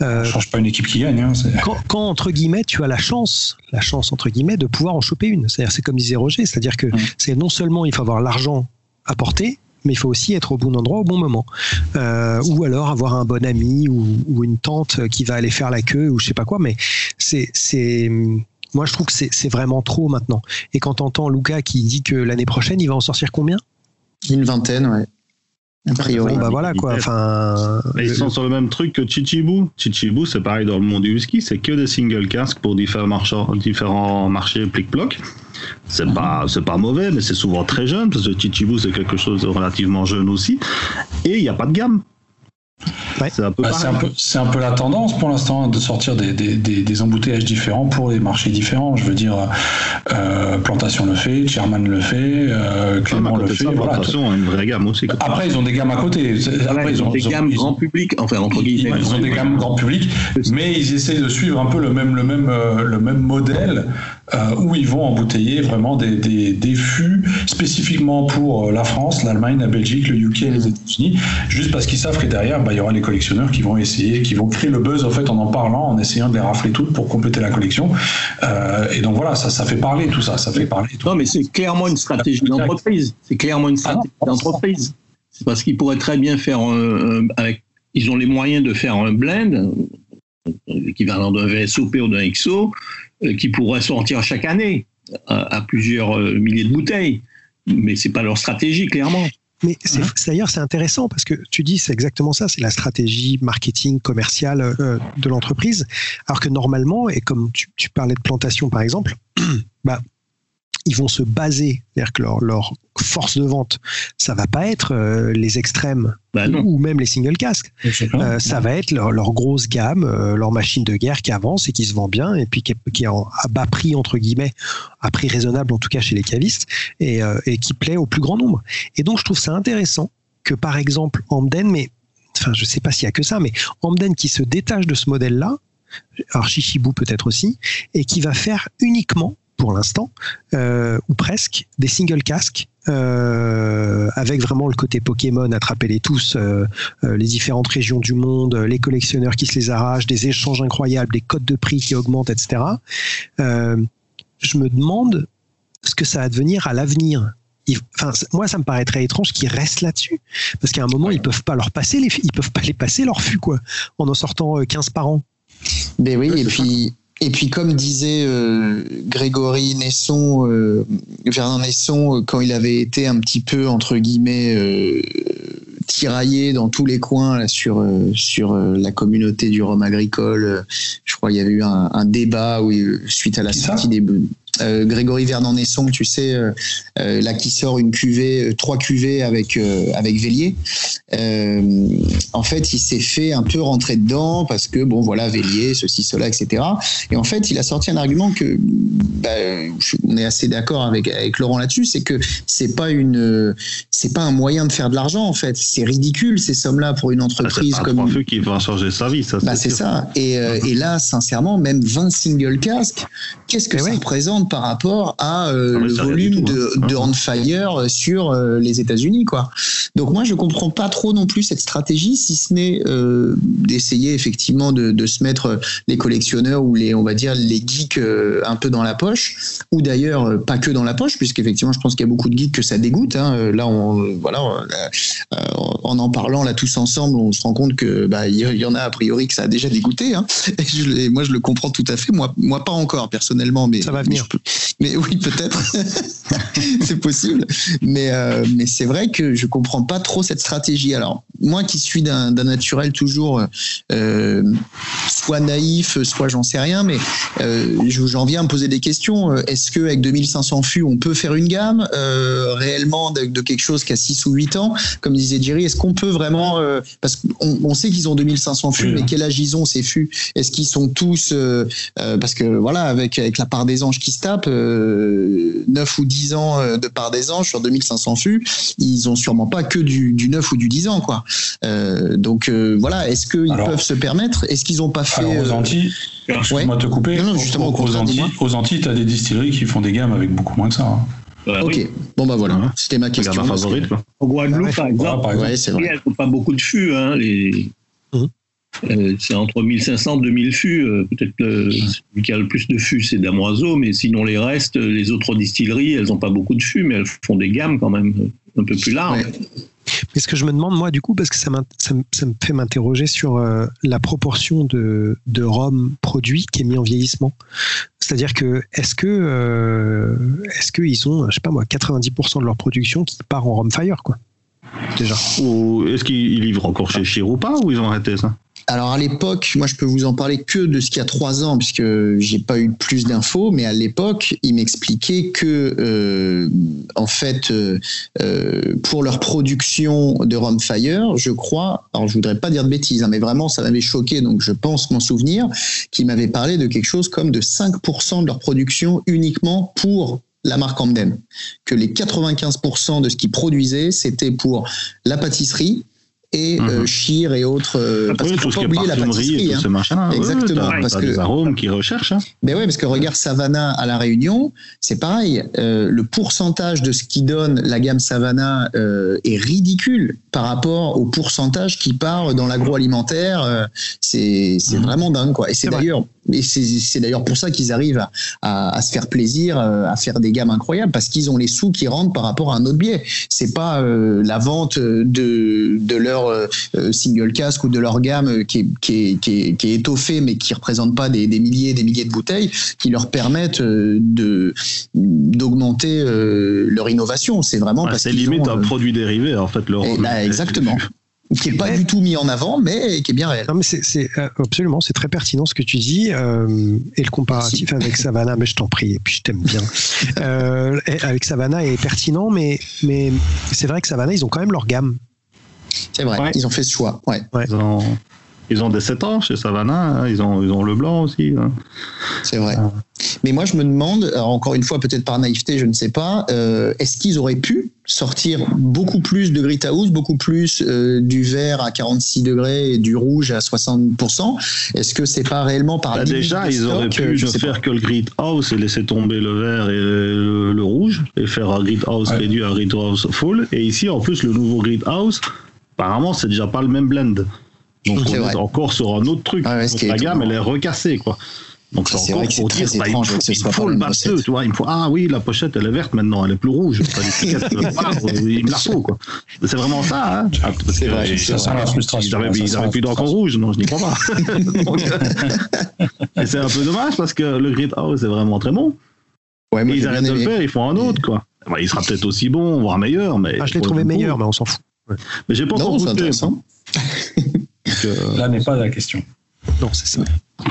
Euh, change pas une équipe qui gagne. Hein, quand, quand, entre guillemets tu as la chance, la chance entre guillemets de pouvoir en choper une. C'est-à-dire c'est comme disait Roger, c'est-à-dire que c'est non seulement il faut avoir l'argent à porter, mais il faut aussi être au bon endroit au bon moment. Euh, ou alors avoir un bon ami ou, ou une tante qui va aller faire la queue ou je sais pas quoi. Mais c'est c'est moi je trouve que c'est c'est vraiment trop maintenant. Et quand t'entends Luca qui dit que l'année prochaine il va en sortir combien? Une vingtaine, ouais. A priori. Bon bah voilà quoi. Enfin, Mais ils le- sont sur le même truc que Chichibu. Chichibu, c'est pareil dans le monde du whisky, c'est que des single casques pour différents, marchands, différents marchés plic-ploc. C'est pas, c'est pas mauvais, mais c'est souvent très jeune, parce que Chichibu, c'est quelque chose de relativement jeune aussi. Et il n'y a pas de gamme. Ouais. C'est un peu Bah, c'est un c'est un peu la tendance pour l'instant de sortir des, des, des, des embouteillages différents pour les marchés différents. Je veux dire, euh, Plantation le fait, Chairman le fait, euh, à Clément le fait. ça, voilà. Plantation a une vraie gamme aussi. quoi. Après, ils ont des gammes à côté. Après, ils ont des gammes ils ont- grand public, enfin entre ils, guillemets. ils ont des gammes grand public, mais ils essaient de suivre un peu le même, le même, euh, le même modèle euh, où ils vont embouteiller vraiment des, des, des fûts spécifiquement pour euh, la France, l'Allemagne, la Belgique, le UK et les États-Unis, juste parce qu'ils savent que derrière, bah, il y aura les collectionneurs qui vont essayer, qui vont créer le buzz en fait en en parlant, en essayant de les rafler toutes pour compléter la collection. Euh, et donc voilà, ça, ça fait parler tout ça, ça fait parler. Tout. Non, mais c'est clairement une stratégie d'entreprise. C'est clairement une Ah stratégie d'entreprise. C'est parce qu'ils pourraient très bien faire un, avec. Ils ont les moyens de faire un blend, euh, l'équivalent d'un VSOP ou d'un XO, euh, qui pourrait sortir chaque année à, à plusieurs euh, milliers de bouteilles. Mais c'est pas leur stratégie, clairement. Mais c'est, d'ailleurs, c'est intéressant parce que tu dis c'est exactement ça, c'est la stratégie marketing commerciale euh, de l'entreprise. Alors que normalement, et comme tu, tu parlais de plantation par exemple, bah, ils vont se baser, c'est-à-dire que leur, leur, force de vente, ça va pas être euh, les extrêmes Bah ou même les single casques. Euh, ça va être leur, leur grosse gamme, euh, leur machine de guerre qui avance et qui se vend bien et puis qui est, qui est en, à bas prix entre guillemets, à prix raisonnable en tout cas chez les cavistes et, euh, et qui plaît au plus grand nombre. Et donc je trouve ça intéressant que par exemple Hamden, mais enfin je sais pas s'il y a que ça, mais Hamden qui se détache de ce modèle-là, alors Shishibu peut-être aussi, et qui va faire uniquement pour l'instant, euh, ou presque, des single casques euh, avec vraiment le côté Pokémon, attraper-les tous, euh, euh, les différentes régions du monde, les collectionneurs qui se les arrachent, des échanges incroyables, des codes de prix qui augmentent, etc. Euh, je me demande ce que ça va devenir à l'avenir. Enfin, moi, ça me paraît très étrange qu'ils restent là-dessus, parce qu'à un moment, ils peuvent pas leur passer les, ils peuvent pas les passer leur fût quoi, en en sortant euh, 15 par an. Ben oui, et puis, et puis comme disait euh, Grégory Nesson, euh, Vernon Nesson, euh, quand il avait été un petit peu, entre guillemets, euh, tiraillé dans tous les coins là, sur, euh, sur euh, la communauté du rhum agricole, euh, je crois qu'il y avait eu un, un débat où, suite à la sortie des... euh, Grégory Vernon Nesson, tu sais, euh, euh, là qui sort une cuvée, trois cuvées avec avec Vélier. En fait, il s'est fait un peu rentrer dedans parce que bon, voilà, Vélier, ceci, cela, etc. Et en fait, il a sorti un argument que bah, on est assez d'accord avec avec Laurent là-dessus, c'est que c'est pas une, c'est pas un moyen de faire de l'argent en fait. C'est ridicule ces sommes-là pour une Ah, C'est entreprise pas un comme feux qui va changer sa vie, ça. bah, c'est ça. Et, et là, sincèrement, même 20 single casques, qu'est-ce que Mais ça représente par rapport à euh, Ah le volume du tout, de, hein. de On Fire sur euh, les États-Unis, quoi. Donc moi, je comprends pas trop non plus cette stratégie, si ce n'est euh, d'essayer effectivement de, de se mettre les collectionneurs ou les, on va dire, les geeks euh, un peu dans la poche, ou d'ailleurs euh, pas que dans la poche, puisqu'effectivement, je pense qu'il y a beaucoup de geeks que ça dégoûte. Hein. Euh, Là, on, euh, voilà, euh, en en parlant là tous ensemble, on se rend compte que bah il y, y en a a priori que ça a déjà dégoûté. Hein. Et, je, et moi, je le comprends tout à fait. Moi, moi pas encore personnellement, mais Ça va mais venir. je Mais, oui, peut-être, c'est possible. Mais euh, mais c'est vrai que je comprends pas trop cette stratégie. Alors moi, qui suis d'un naturel toujours euh, soit naïf, soit j'en sais rien, mais euh, je- j'en viens à me poser des questions. Est-ce que avec 2500 fûts, on peut faire une gamme euh, réellement de, de quelque chose qui a 6 ou 8 ans? Comme disait Jerry, est-ce qu'on peut vraiment euh, parce qu'on on sait qu'ils ont 2500 fûts, Oui, mais quel âge ils ont ces fûts? Est-ce qu'ils sont tous euh, euh, parce que voilà, avec avec la part des anges qui se tapent, euh, 9 ou 10 ans euh, de part des anges sur 2500 fûts, ils ont sûrement pas que du, du 9 ou du 10 ans quoi. Euh, donc euh, voilà, est-ce qu'ils peuvent se permettre? Est-ce qu'ils ont pas fait Alors, aux Antilles, excuse-moi de te couper, Non, non, justement, au aux, Antilles, aux Antilles, tu as des distilleries qui font des gammes avec beaucoup moins que ça. hein. Voilà, Ok, oui. bon bah voilà, Ouais. c'était ma question. Que- favorite, quoi. En Guadeloupe, Ouais, par exemple, par exemple. Ouais, c'est vrai. elles n'ont pas beaucoup de fûts. Hein, les... Euh, c'est entre 1500 et 2000 fûts. euh, Peut-être celui qui a le plus de fûts, c'est Damoiseau, mais sinon les restes, les autres distilleries, elles n'ont pas beaucoup de fûts, mais elles font des gammes quand même un peu plus larges. Ouais. Mais ce que je me demande, moi, du coup, parce que ça, me- ça me fait m'interroger sur euh, la proportion de, de rhum produit qui est mis en vieillissement. C'est-à-dire que, est-ce que, euh, est-ce qu'ils ont, je sais pas moi, 90% de leur production qui part en rhum fire, quoi? Déjà. Ou est-ce qu'ils livrent encore chez Chirou ou pas, ou ils ont arrêté ça? Alors à l'époque, moi je peux vous en parler que de ce qu'il y a trois ans, puisque j'ai pas eu plus d'infos, mais à l'époque, ils m'expliquaient que euh, en fait, euh, euh, pour leur production de Rhum Fire, je crois, alors je voudrais pas dire de bêtises, hein, mais vraiment ça m'avait choqué, donc je pense m'en souvenir, qu'ils m'avaient parlé de quelque chose comme de 5% de leur production uniquement pour la marque Hamden, que les 95% de ce qu'ils produisaient, c'était pour la pâtisserie et. Chir et autres. euh, parce Oui, qu'il faut tout ce pas oublier la parfumerie et pâtisserie. tous hein. machins-là. Ouais, Exactement, parce que- des arômes qui recherchent. Hein. Ben ouais, parce que regarde Savannah à la Réunion, c'est pareil. euh, le pourcentage de ce qui donne la gamme Savannah euh, est ridicule par rapport au pourcentage qui part dans l'agroalimentaire. euh, c'est Mhm. vraiment dingue, quoi. Et c'est d'ailleurs, et c'est d'ailleurs pour ça qu'ils arrivent à, à, à se faire plaisir, à faire des gammes incroyables, parce qu'ils ont les sous qui rentrent par rapport à un autre biais. C'est pas la vente de de leur euh, single casque ou de leur gamme euh, qui est, qui est, qui est, qui est étoffée, mais qui représente pas des, des milliers et des milliers de bouteilles, qui leur permettent euh, de d'augmenter euh, leur innovation. C'est vraiment Ouais, parce c'est limite ont, un euh, produit dérivé, en fait. Le et rhum. là, exactement. qui est pas du tout mis en avant, mais qui est bien réel. Non, mais c'est c'est, euh, absolument, c'est très pertinent ce que tu dis. euh, et le comparatif avec Savannah, mais je t'en prie, et puis je t'aime bien. Euh, avec Savannah est pertinent, mais, mais c'est vrai que Savannah, ils ont quand même leur gamme. C'est vrai, Ouais. ils ont fait ce choix. Ouais, Ils ont, ils ont des 7 ans chez Savannah, hein, ils, ont, ils ont le blanc aussi. hein. c'est vrai. Ah. Mais moi, je me demande, encore une fois, peut-être par naïveté, je ne sais pas, euh, est-ce qu'ils auraient pu sortir beaucoup plus de Grit House, beaucoup plus euh, du vert à 46 degrés et du rouge à 60% Est-ce que c'est pas réellement par Bah, déjà, ils auraient pu je ne faire pas. que le grid house et laisser tomber le vert et le, le rouge et faire un grid house Ouais. réduit à un grid house full. Et ici, en plus, le nouveau grid house, apparemment, c'est déjà pas le même blend. Donc, on vrai. est encore sur un autre truc. Ah ouais, Donc, la gamme, étonnant. elle est recassée, quoi. Donc, Ça, c'est encore vrai que pour dire, très bah, il faut, que ce il soit faut pas le basseux, tu vois. Il me faut, ah oui, la pochette, elle est verte maintenant, elle est plus rouge. Ah, il me la faut, quoi. C'est vraiment ça, hein. Ah, C'est que vrai, ils- ça sent la frustration, Ils avaient, ça ils sent avaient la plus d'encre rouge, non, je n'y crois pas. Donc, et c'est un peu dommage parce que le grid house est vraiment très bon. Ouais, moi, ils arrêtent de le faire, ils font un autre, quoi. Bah, il sera peut-être aussi bon, voire meilleur, mais. Ah, je l'ai trouvé meilleur, mais on s'en fout. Mais j'ai pas Non, c'est intéressant. donc, euh, Là n'est pas la question. Non, c'est ça.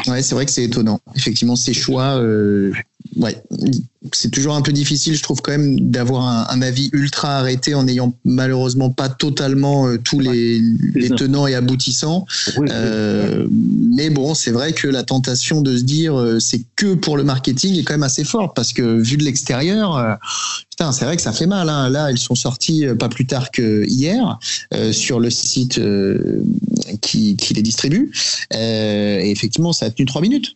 Ouais, c'est vrai que c'est étonnant. Effectivement, ces choix, euh, ouais, c'est toujours un peu difficile, je trouve quand même, d'avoir un, un avis ultra arrêté en n'ayant malheureusement pas totalement euh, tous les, tenants et aboutissants. Euh, mais bon, c'est vrai que la tentation de se dire euh, c'est que pour le marketing est quand même assez forte parce que vu de l'extérieur, putain, c'est vrai que ça fait mal. Hein. Là, ils sont sortis pas plus tard que hier sur le site qui, qui les distribue. Et effectivement, ça a tenu trois minutes.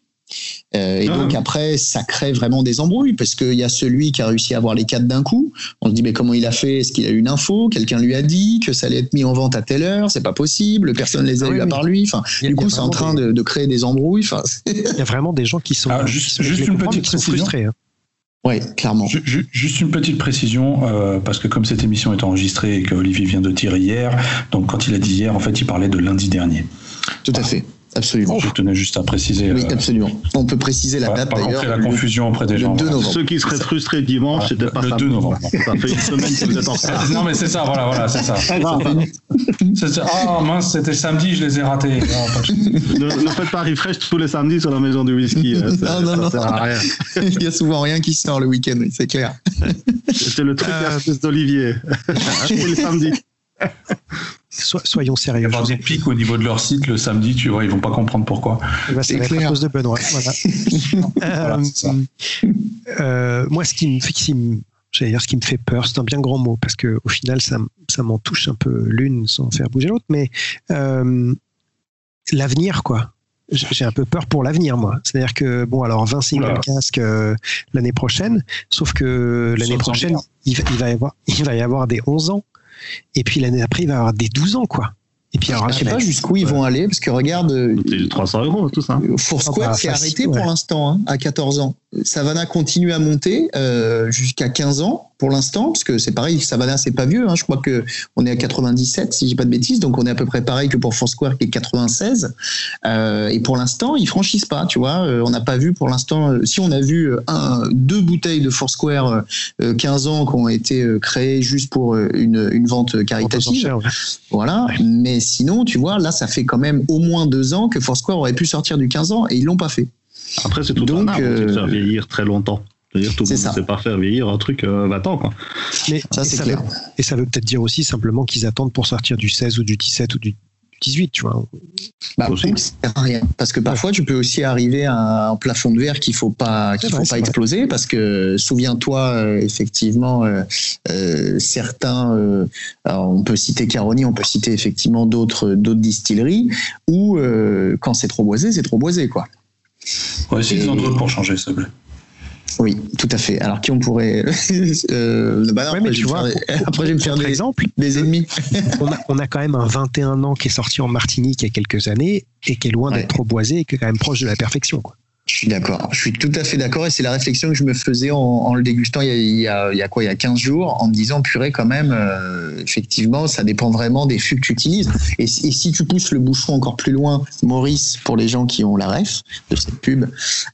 Euh, et Ah. donc après, ça crée vraiment des embrouilles parce qu'il y a celui qui a réussi à avoir les quatre d'un coup. On se dit mais comment il a fait? Est-ce qu'il a eu une info? Quelqu'un lui a dit que ça allait être mis en vente à telle heure? C'est pas possible. Personne les a Ah eu oui, à oui. part lui. Enfin, a- du coup, c'est en vraiment train des- de, de créer des embrouilles. Enfin, Il y a vraiment des gens qui sont, Ah, juste- une petite précision. frustrés. hein. ouais, clairement. Ju- ju- Juste une petite précision, euh, parce que comme cette émission est enregistrée et que Olivier vient de tirer hier, donc quand il a dit hier, en fait, il parlait de lundi dernier. Tout à fait. Absolument. Je tenais juste à préciser. Oui, euh, absolument. On peut préciser la date d'ailleurs. la confusion auprès des le gens. 2 voilà. novembre. Ceux qui seraient frustrés dimanche, Voilà, c'était pas le ça. 2 novembre. Ça fait une semaine que vous êtes en retard. Non, mais c'est ça, voilà, voilà, c'est ça. C'est ça. Ah mince, c'était samedi, je les ai ratés. Non, Ne, faites pas refresh tous les samedis sur la maison du whisky. hein, ça- Non, non, ça non. sert à rien. Il y a souvent rien qui sort le week-end, c'est clair. C'est le truc Euh, d'Olivier. Tous les samedis. So- soyons Il va y sérieux. avoir des pics au niveau de leur site le samedi, tu vois, ils vont pas comprendre pourquoi. Eh ben, c'est à clair. cause de Benoît. Voilà. Voilà, Euh, euh, moi, ce qui me qui ce qui me fait peur, c'est un bien grand mot parce que au final, ça, ça m'en touche un peu l'une sans faire bouger l'autre, mais euh, l'avenir, quoi. J'ai un peu peur pour l'avenir, moi. C'est-à-dire que, bon, alors 20 single Oula. casques euh, l'année prochaine, sauf que l'année prochaine, en il va, il, va y avoir, il va y avoir des 11 ans, et puis l'année après, il va y avoir des 12 ans, quoi. Et puis, alors, Je sais pas jusqu'où ils vont aller, parce que regarde, euh, C'est 300 euros, tout ça. Foursquare Ah bah, s'est arrêté ouais. pour l'instant, hein, à 14 ans. Savannah continue à monter euh, jusqu'à 15 ans pour l'instant, parce que c'est pareil, Savannah c'est pas vieux, hein, je crois que on est à 97 si j'ai pas de bêtises, donc on est à peu près pareil que pour Foursquare qui est 96. Euh, et pour l'instant ils franchissent pas, tu vois. Euh, on n'a pas vu pour l'instant, si on a vu un, deux bouteilles de Foursquare euh, 15 ans qui ont été créées juste pour une, une vente caritative. ouais. Voilà. Mais sinon, tu vois, là, ça fait quand même au moins deux ans que Foursquare aurait pu sortir du 15 ans et ils l'ont pas fait. Après, c'est tout Donc, un art de euh, faire vieillir très longtemps. C'est-à-dire tout le c'est monde ne ça. sait pas faire vieillir un truc euh, 20 ans. Quoi. Mais Ça, c'est clair. veut- et ça veut peut-être dire aussi simplement qu'ils attendent pour sortir du 16 ou du 17 ou du 18, tu vois. Bah, rien. Parce que parfois, tu peux aussi arriver à un plafond de verre qu'il faut pas, qu'il faut vrai, pas vrai. exploser. Parce que souviens-toi, euh, effectivement, euh, euh, certains, euh, alors on peut citer Caroni, on peut citer effectivement d'autres, d'autres distilleries où euh, quand c'est trop boisé, c'est trop boisé, quoi. Ouais, si Et- en d'autres pour changer, s'il te plaît. Oui, tout à fait. Alors qui on pourrait euh, bah non, Ouais, après, mais je tu vais me vois, faire des- après je vais me faire des, exemple, des ennemis. on a, on a quand même un 21 ans qui est sorti en Martinique il y a quelques années et qui est loin Ouais. d'être trop boisé et qui est quand même proche de la perfection. Quoi. Je suis d'accord. Je suis tout à fait d'accord et c'est la réflexion que je me faisais en, en le dégustant il y, a, il, y a, il y, a, quoi Il y a 15 jours en me disant purée quand même, euh, effectivement, ça dépend vraiment des fûts que tu utilises. Et, et, si tu pousses le bouchon encore plus loin, Maurice, pour les gens qui ont la ref de cette pub,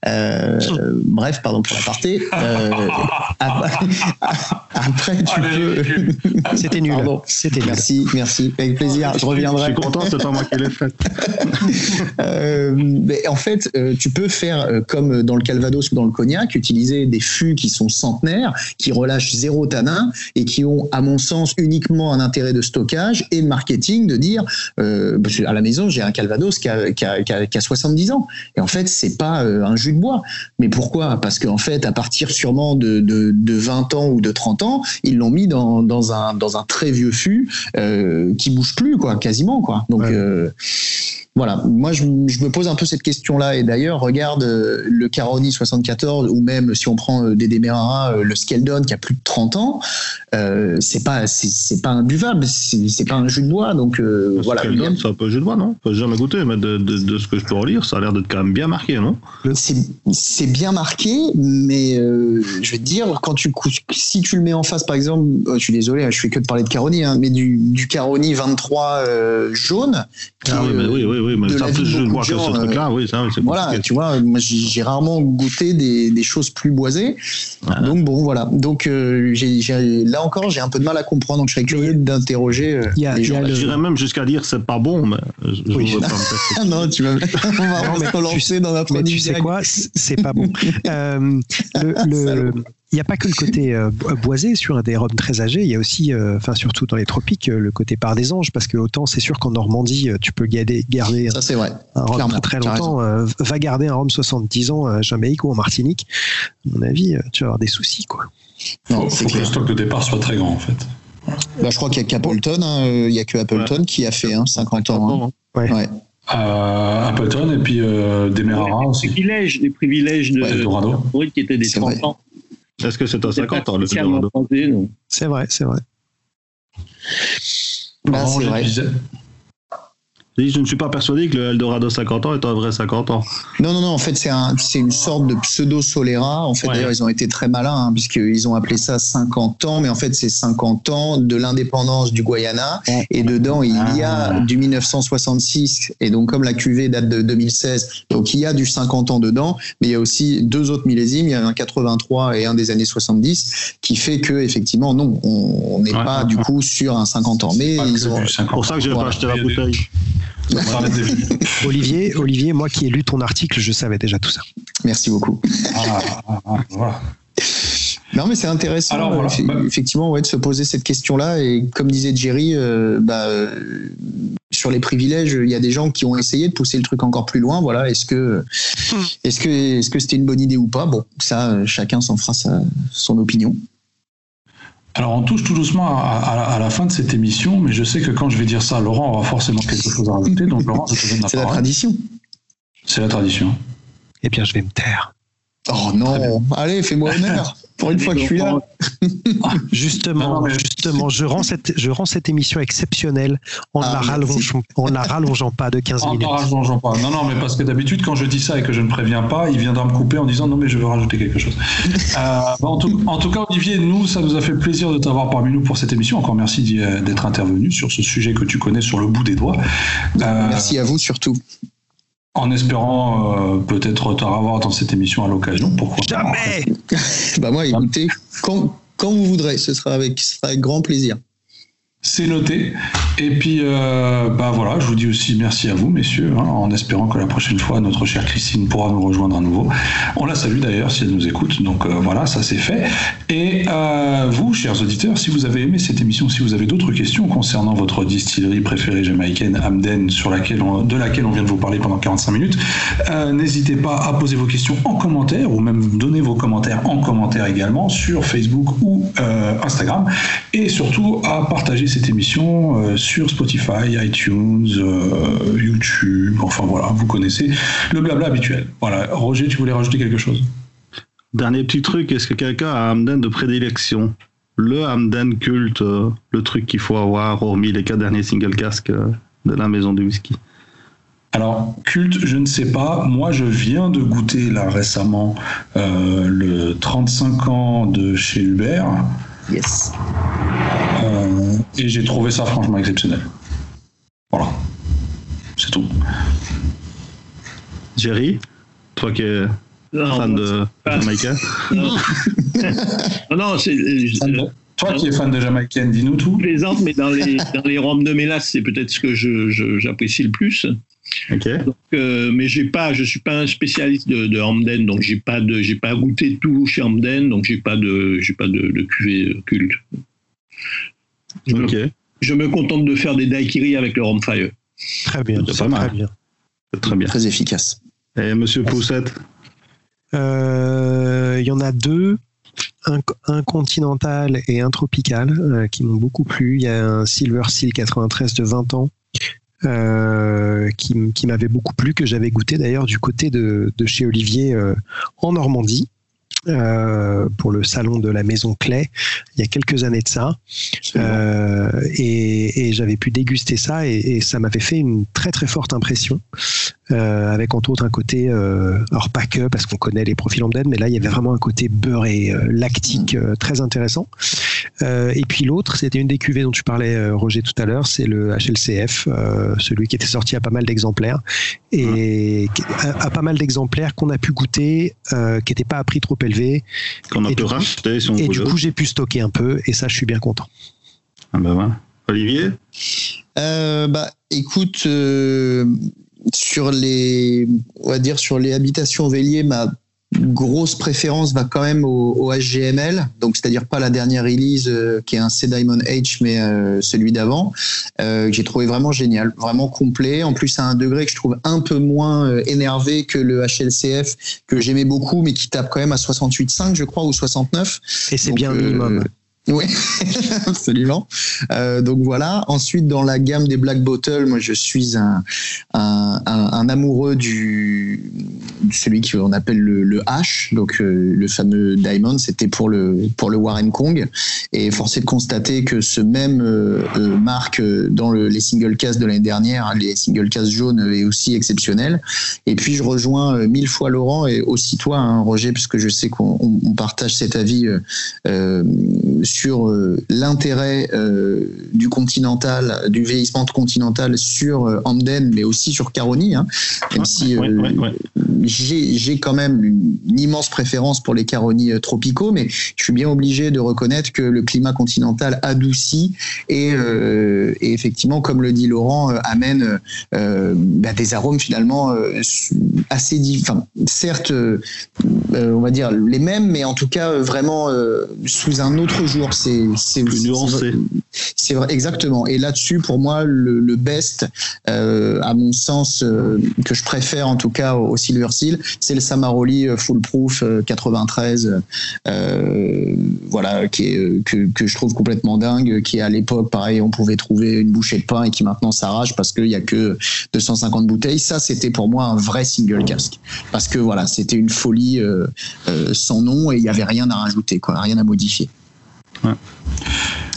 euh, bref, pardon pour l'aparté, euh, après, tu peux... C'était nul. C'était Merci, merci. Avec plaisir. Je reviendrai. Je suis content, c'est pas moi qui l'ai fait. euh, mais en fait, euh, tu peux faire euh, comme dans le Calvados ou dans le Cognac, utiliser des fûts qui sont centenaires, qui relâchent zéro tanin et qui ont, à mon sens, uniquement un intérêt de stockage et de marketing de dire euh, à la maison, j'ai un Calvados qui a, qui, a, qui, a, qui a, 70 ans. Et en fait, c'est pas euh, un jus de bois. Mais pourquoi? Parce qu'en fait, à partir sûrement de, de, de, 20 ans ou de 30 ans, ils l'ont mis dans, dans, un, dans un très vieux fût euh, qui bouge plus, quoi, quasiment. Quoi. Donc, ouais voilà, moi je, je, me pose un peu cette question-là. Et d'ailleurs regarde euh, le Caroni 74 ou même si on prend euh, des Demerara, euh, le Skeldon qui a plus de 30 ans, euh, c'est pas c'est pas imbuvable, c'est pas un jus de bois. Donc euh, le voilà. Skeldon, c'est un peu jus de bois non? J'ai jamais goûté mais de, de, de, ce que je peux relire, ça a l'air d'être quand même bien marqué non? C'est bien marqué mais euh, je vais te dire quand tu si tu le mets en face par exemple, oh, je suis désolé, je fais que de parler de Caroni hein, mais du, du Caroni 23 jaune. Qui ah oui, mais oui, oui oui, mais ça plus je vois que ce truc-là, oui, ça, c'est Voilà, tu vois, moi j'ai rarement goûté des, des, choses plus boisées. Ah. Donc bon, voilà. Donc euh, j ai, j ai, là encore, j'ai un peu de mal à comprendre. Donc je serais curieux d'interroger euh, les gens. Le... J'irais même jusqu'à dire c'est pas bon, mais je oui. veux pas non, tu vas, on va se lancer dans notre Mais tu sais quoi, c'est pas bon. euh, le, le, il n'y a pas que le côté euh, boisé sur des robes très âgées, il y a aussi, euh, enfin surtout dans les tropiques, euh, le côté par des anges, parce que autant c'est sûr qu'en Normandie, tu peux garder, garder Ça, c'est vrai. un rhum très, très longtemps. va garder un rhum 70 ans à Jamaïque ou en Martinique, à mon avis, tu vas avoir des soucis. Quoi. Non, faut, faut que le stock de départ soit très grand en fait. Bah, je crois qu'il n'y a qu'Appleton, hein. il n'y a que Appleton ouais. qui a fait hein, 50 ans. Hein. Ouais. ouais. Euh, Appleton et puis euh, Demerara aussi. Les privilèges, les privilèges de, ouais, Dorado. de qui étaient des 30 ans. Est-ce que c'est à 50 ans le C'est vrai, c'est vrai. Bah, c'est vrai. Je ne suis pas persuadé que le Eldorado 50 ans est un vrai 50 ans. Non, non, non, en fait, c'est un, une sorte de pseudo-Solera. En fait, ouais. d'ailleurs, ils ont été très malins, hein, puisqu'ils ont appelé ça 50 ans, mais en fait, c'est 50 ans de l'indépendance du Guyana. Et dedans, il y a ah. du 1966, et donc, comme la cuvée date de 2016, donc il y a du 50 ans dedans, mais il y a aussi deux autres millésimes, il y a un 83 et un des années 70, qui fait que, effectivement, non, on n'est ouais, pas, du coup, sur un 50 ans. Mais ils ont. C'est pour ça que je n'ai pas acheté la bouteille. Olivier, Olivier, moi qui ai lu ton article, je savais déjà tout ça. Merci beaucoup. Ah, ah, ah. Non, mais c'est intéressant, Alors, voilà. euh, effectivement, ouais, de se poser cette question-là. Et comme disait Jerry, euh, bah, euh, sur les privilèges, il y a des gens qui ont essayé de pousser le truc encore plus loin. Voilà, est-ce que, est-ce que, est-ce que c'était une bonne idée ou pas? Bon, ça, chacun s'en fera sa, son opinion. Alors on touche tout doucement à, à, à, la fin de cette émission, mais je sais que quand je vais dire ça, Laurent aura forcément quelque chose à rajouter. Donc Laurent, je te donne la C'est la tradition. C'est la tradition. Eh bien, je vais me taire. Oh non, allez, fais-moi honneur. Pour une fois que je suis là. justement, non, mais... justement, je rends cette, je rends cette émission exceptionnelle en ah, la rallongeant, en la rallongeant pas de 15 en minutes. En rallongeant pas. Non, non, mais parce que d'habitude, quand je dis ça et que je ne préviens pas, il viendra me couper en disant non, mais je veux rajouter quelque chose. euh, en, tout, en, tout, cas, Olivier, nous, ça nous a fait plaisir de t'avoir parmi nous pour cette émission. Encore merci d'être intervenu sur ce sujet que tu connais sur le bout des doigts. Euh, merci à vous surtout. En espérant euh, peut-être te revoir dans cette émission à l'occasion. Pourquoi Jamais Bah moi, écoutez, quand, quand vous voudrez, ce sera avec, ce sera avec grand plaisir. C'est noté. Et puis, euh, bah voilà, je vous dis aussi merci à vous, messieurs, hein, en espérant que la prochaine fois, notre chère Christine pourra nous rejoindre à nouveau. On la salue d'ailleurs si elle nous écoute. Donc euh, voilà, ça c'est fait. Et euh, vous, chers auditeurs, si vous avez aimé cette émission, si vous avez d'autres questions concernant votre distillerie préférée jamaïcaine, Amden, sur laquelle de laquelle on vient de vous parler pendant 45 minutes, n'hésitez pas à poser vos questions en commentaire ou même donner vos commentaires en commentaire également sur Facebook ou Instagram. Et surtout à partager cette émission euh, sur Spotify, iTunes, euh, YouTube, enfin voilà, vous connaissez le blabla habituel. Voilà, Roger, tu voulais rajouter quelque chose? Dernier petit truc, est-ce que quelqu'un a un Hamden de prédilection? Le Hamden culte, euh, le truc qu'il faut avoir, hormis les quatre derniers single casques de la maison du whisky? Alors, culte, je ne sais pas. Moi, je viens de goûter là récemment euh, le 35 ans de chez Hubert. Yes. Euh, et j'ai trouvé ça franchement exceptionnel. Voilà. C'est tout. Jerry, toi qui es Non, fan de pas- Jamaica. Non, non, c'est. euh, Toi qui es fan de Jamaïcaine, dis-nous tout. Je plaisante, mais dans les, dans les rhums de mélasse, c'est peut-être ce que je- je- j'apprécie le plus. Ok. Donc, euh, mais j'ai pas, je suis pas un spécialiste de, de Hamden, donc j'ai pas de, j'ai pas goûté tout chez Hamden, donc j'ai pas de, j'ai pas de, de cuvée culte. Je, me, Ok. je me contente de faire des daiquiris avec le rhum fire. Très bien, C'est pas mal. très bien. Très bien. Très efficace. Et Monsieur Poussette Euh, Il y en a deux, un, un continental et un tropical, euh, qui m'ont beaucoup plu. Il y a un Silver Seal 93 de 20 ans. euh, qui, m'avait beaucoup plu, que j'avais goûté d'ailleurs du côté de, de chez Olivier euh, en Normandie, euh, pour le salon de la Maison Clay, il y a quelques années de ça. Euh, et, et j'avais pu déguster ça et, et ça m'avait fait une très très forte impression euh, avec entre autres un côté euh, alors pas que parce qu'on connaît les profils Hamden mais là il y avait vraiment un côté beurré euh, lactique euh, très intéressant Euh, et puis l'autre c'était une des cuvées dont tu parlais euh, Roger tout à l'heure c'est le HLCF euh, celui qui était sorti à pas mal d'exemplaires et qui- à, à pas mal d'exemplaires qu'on a pu goûter euh, qui n'étaient pas à prix trop élevé qu'on a Et pu du coup- racheter si on et du coup j'ai pu stocker un peu et ça je suis bien content. Ah ben voilà. Olivier? Euh, bah, écoute, euh, sur les, on va dire sur les habitations véliers, ma grosse préférence va quand même au, au HGML, donc c'est-à-dire pas la dernière release euh, qui est un C Diamond H, mais euh, celui d'avant, euh, que j'ai trouvé vraiment génial, vraiment complet. En plus, à un degré que je trouve un peu moins euh, énervé que le HLCF que j'aimais beaucoup, mais qui tape quand même à 68,5, je crois, ou 69. et c'est bien euh, minimum Oui, absolument. Euh, donc voilà. Ensuite, dans la gamme des Black Bottle, moi, je suis un, un, amoureux du celui qu'on appelle le, H, donc euh, le fameux Diamond. C'était pour le pour le Warren Kong. Et force est de constater que ce même euh, marque dans le, les single cases de l'année dernière, hein, les single cases jaunes, est aussi exceptionnel. Et puis je rejoins mille fois Laurent et aussi toi, hein, Roger, puisque je sais qu'on on- on partage cet avis. Sur euh, l'intérêt euh, du continental, du vieillissement continental sur euh, Hamden, mais aussi sur Caroni. Hein, même si Ouais, ouais, ouais. j'ai quand même une, immense préférence pour les Caroni tropicaux, mais je suis bien obligé de reconnaître que le climat continental adoucit et, et effectivement, comme le dit Laurent, amène bah, des arômes finalement assez différents. Certes, euh, on va dire les mêmes, mais en tout cas euh, vraiment euh, sous un autre jour. C'est c'est nuancé. C'est vrai, exactement. Et là-dessus, pour moi, le, le best, euh, à mon sens, que je préfère en tout cas au, au Silver Seal, c'est le Samaroli Full Proof euh, 93, euh, voilà, qui est, que, que je trouve complètement dingue, qui à l'époque, pareil, on pouvait trouver une bouchée de pain et qui maintenant s'arrache parce qu'il y a que 250 bouteilles. Ça, c'était pour moi un vrai single casque, parce que voilà, c'était une folie euh, euh, sans nom et il y avait rien à rajouter, quoi, rien à modifier. Ouais.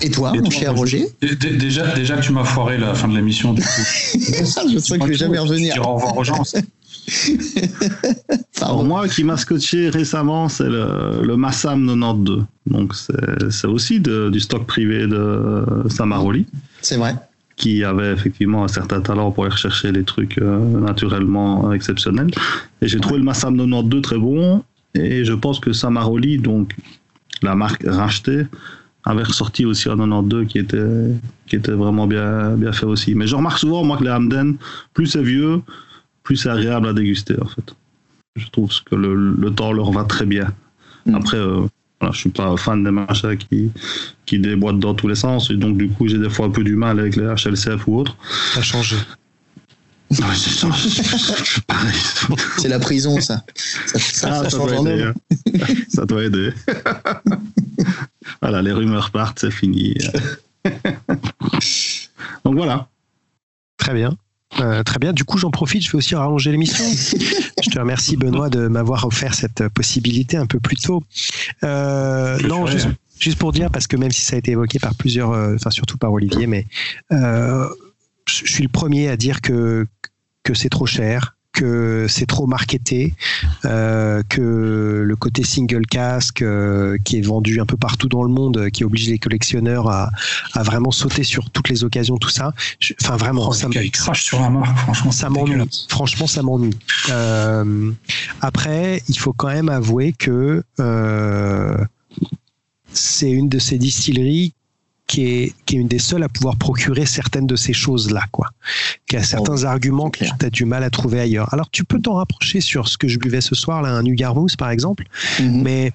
Et toi, Et mon toi, cher Roger Dé- dé- Déjà, déjà que tu m'as foiré la fin de l'émission, du coup. Je sens que je vais jamais Tu revenir. diras au revoir aux gens. Alors moi, qui m'a scotché récemment, c'est le, le Massam 92. Donc c'est c'est aussi de- du stock privé de Samaroli, C'est vrai. Qui avait effectivement un certain talent pour aller rechercher les trucs euh, naturellement exceptionnels. Et j'ai trouvé le Massam 92 très bon. Et je pense que Samaroli, donc la marque rachetée, avait ressorti aussi un 92 qui était, qui était vraiment bien, bien fait aussi. Mais je remarque souvent, moi, que les Hamden, plus c'est vieux, plus c'est agréable à déguster, en fait. Je trouve que le, le temps leur va très bien. Mm. Après, euh, voilà, je suis pas fan des machins qui, qui déboîtent dans tous les sens. Et donc, du coup, j'ai des fois un peu du mal avec les HLCF ou autres. ça a changé c'est la prison, ça. Ça, ça, Ah, ça ça change doit en aider. hein. ça doit aider. voilà, les rumeurs partent, c'est fini. Donc voilà. Très bien. Euh, très bien. Du coup, j'en profite, je vais aussi rallonger l'émission. je te remercie, Benoît, de m'avoir offert cette possibilité un peu plus tôt. Euh, Je non, juste, hein. Juste pour dire, parce que même si ça a été évoqué par plusieurs, euh, enfin surtout par Olivier, mais euh, je suis le premier à dire que que c'est trop cher, que c'est trop marketé, euh, que le côté single casque euh, qui est vendu un peu partout dans le monde, qui oblige les collectionneurs à, à vraiment sauter sur toutes les occasions, tout ça. Enfin vraiment, Oh, ça le me- gars, il crache sur la marque, franchement, ça m'ennuie. Franchement, ça m'ennuie. Euh, après, il faut quand même avouer que c'est une de ces distilleries qui est, qui est une des seules à pouvoir procurer certaines de ces choses-là, quoi. Qui a certains arguments que tu as du mal à trouver ailleurs. Alors, tu peux t'en rapprocher sur ce que je buvais ce soir, là, un Nugarmousse, par exemple, Mhm. mais,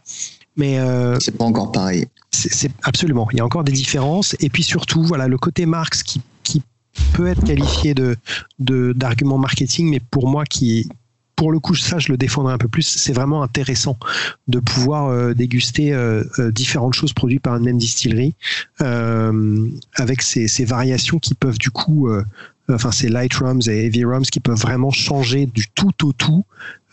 mais euh, C'est pas encore pareil. c'est absolument. Il y a encore des différences. Et puis surtout, voilà, le côté Marx qui, qui peut être qualifié de- d'argument marketing, mais pour moi qui pour le coup, ça, je le défendrai un peu plus. C'est vraiment intéressant de pouvoir euh, déguster euh, euh, différentes choses produites par une même distillerie, avec ces, variations qui peuvent du coup, enfin ces light rums et heavy rums qui peuvent vraiment changer du tout au tout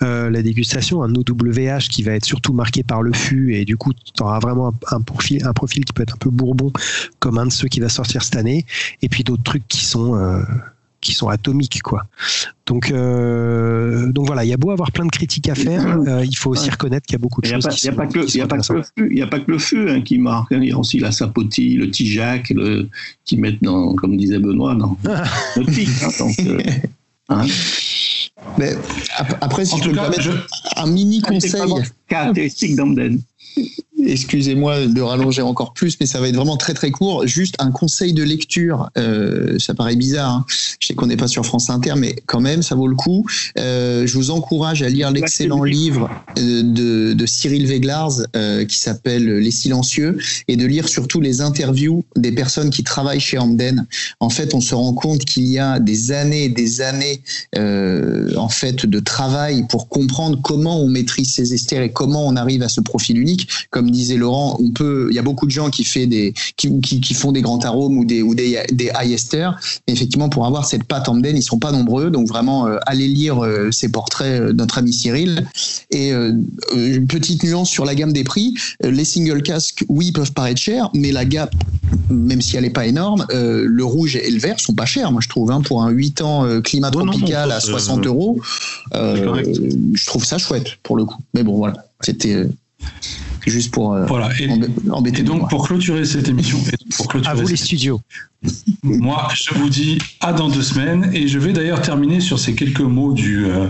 la dégustation. Un OWH qui va être surtout marqué par le fût et du coup, tu auras vraiment un, profil, qui peut être un peu bourbon, comme un de ceux qui va sortir cette année. Et puis d'autres trucs qui sont qui sont atomiques quoi. Donc euh, donc voilà, il y a beau avoir plein de critiques à faire, euh, il faut aussi Ouais. reconnaître qu'il y a beaucoup de n'y choses il y a pas que, qui il y sont a pas que intéressantes. le feu, il y a pas que le feu hein, qui marque. hein. Il y a aussi la sapoti, le Tijac, le qui mettent dans, comme disait Benoît, dans le tic. hein, donc, euh, hein. Mais ap- après, si En je tout peux me cas, permettre, je, un mini C'est conseil. caractéristique d'Amden. Excusez-moi de rallonger encore plus, mais ça va être vraiment très très court. Juste un conseil de lecture. Euh, ça paraît bizarre. hein. Je sais qu'on n'est pas sur France Inter, mais quand même, ça vaut le coup. Euh, je vous encourage à lire l'excellent livre euh, de, de Cyril Veglars euh, qui s'appelle Les Silencieux et de lire surtout les interviews des personnes qui travaillent chez Hamden. En fait, on se rend compte qu'il y a des années et des années en fait de travail pour comprendre comment on maîtrise ces esters et comment on arrive à ce profil unique. Comme disait Laurent, on peut, il y a beaucoup de gens qui fait des, qui, qui, qui font des grands arômes ou des ou des, des high esters. Mais effectivement, pour avoir cette pâte Hamden, ils sont pas nombreux. Donc vraiment, euh, allez lire euh, ces portraits euh, de notre ami Cyril. Et une petite nuance sur la gamme des prix. Les single casques, oui, peuvent paraître chers, mais la gamme, même si elle n'est pas énorme, le rouge et le vert sont pas chers, moi je trouve, hein, pour un 8 ans climat Oh non, non, tropical à c'est- 60 euros. je trouve ça chouette pour le coup. Mais bon, voilà, c'était juste pour euh, voilà. Et, embê- embêter et donc, moi. pour clôturer cette émission, et pour À clôturer vous les studios. Moi, je vous dis à dans deux semaines et je vais d'ailleurs terminer sur ces quelques mots du euh,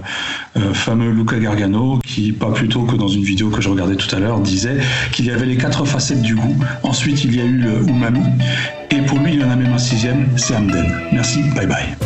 euh, fameux Luca Gargano qui, pas plus tôt que dans une vidéo que je regardais tout à l'heure, disait qu'il y avait les quatre facettes du goût. Ensuite, il y a eu le umami et pour lui, il y en a même un sixième, c'est Hamden. Merci, bye bye.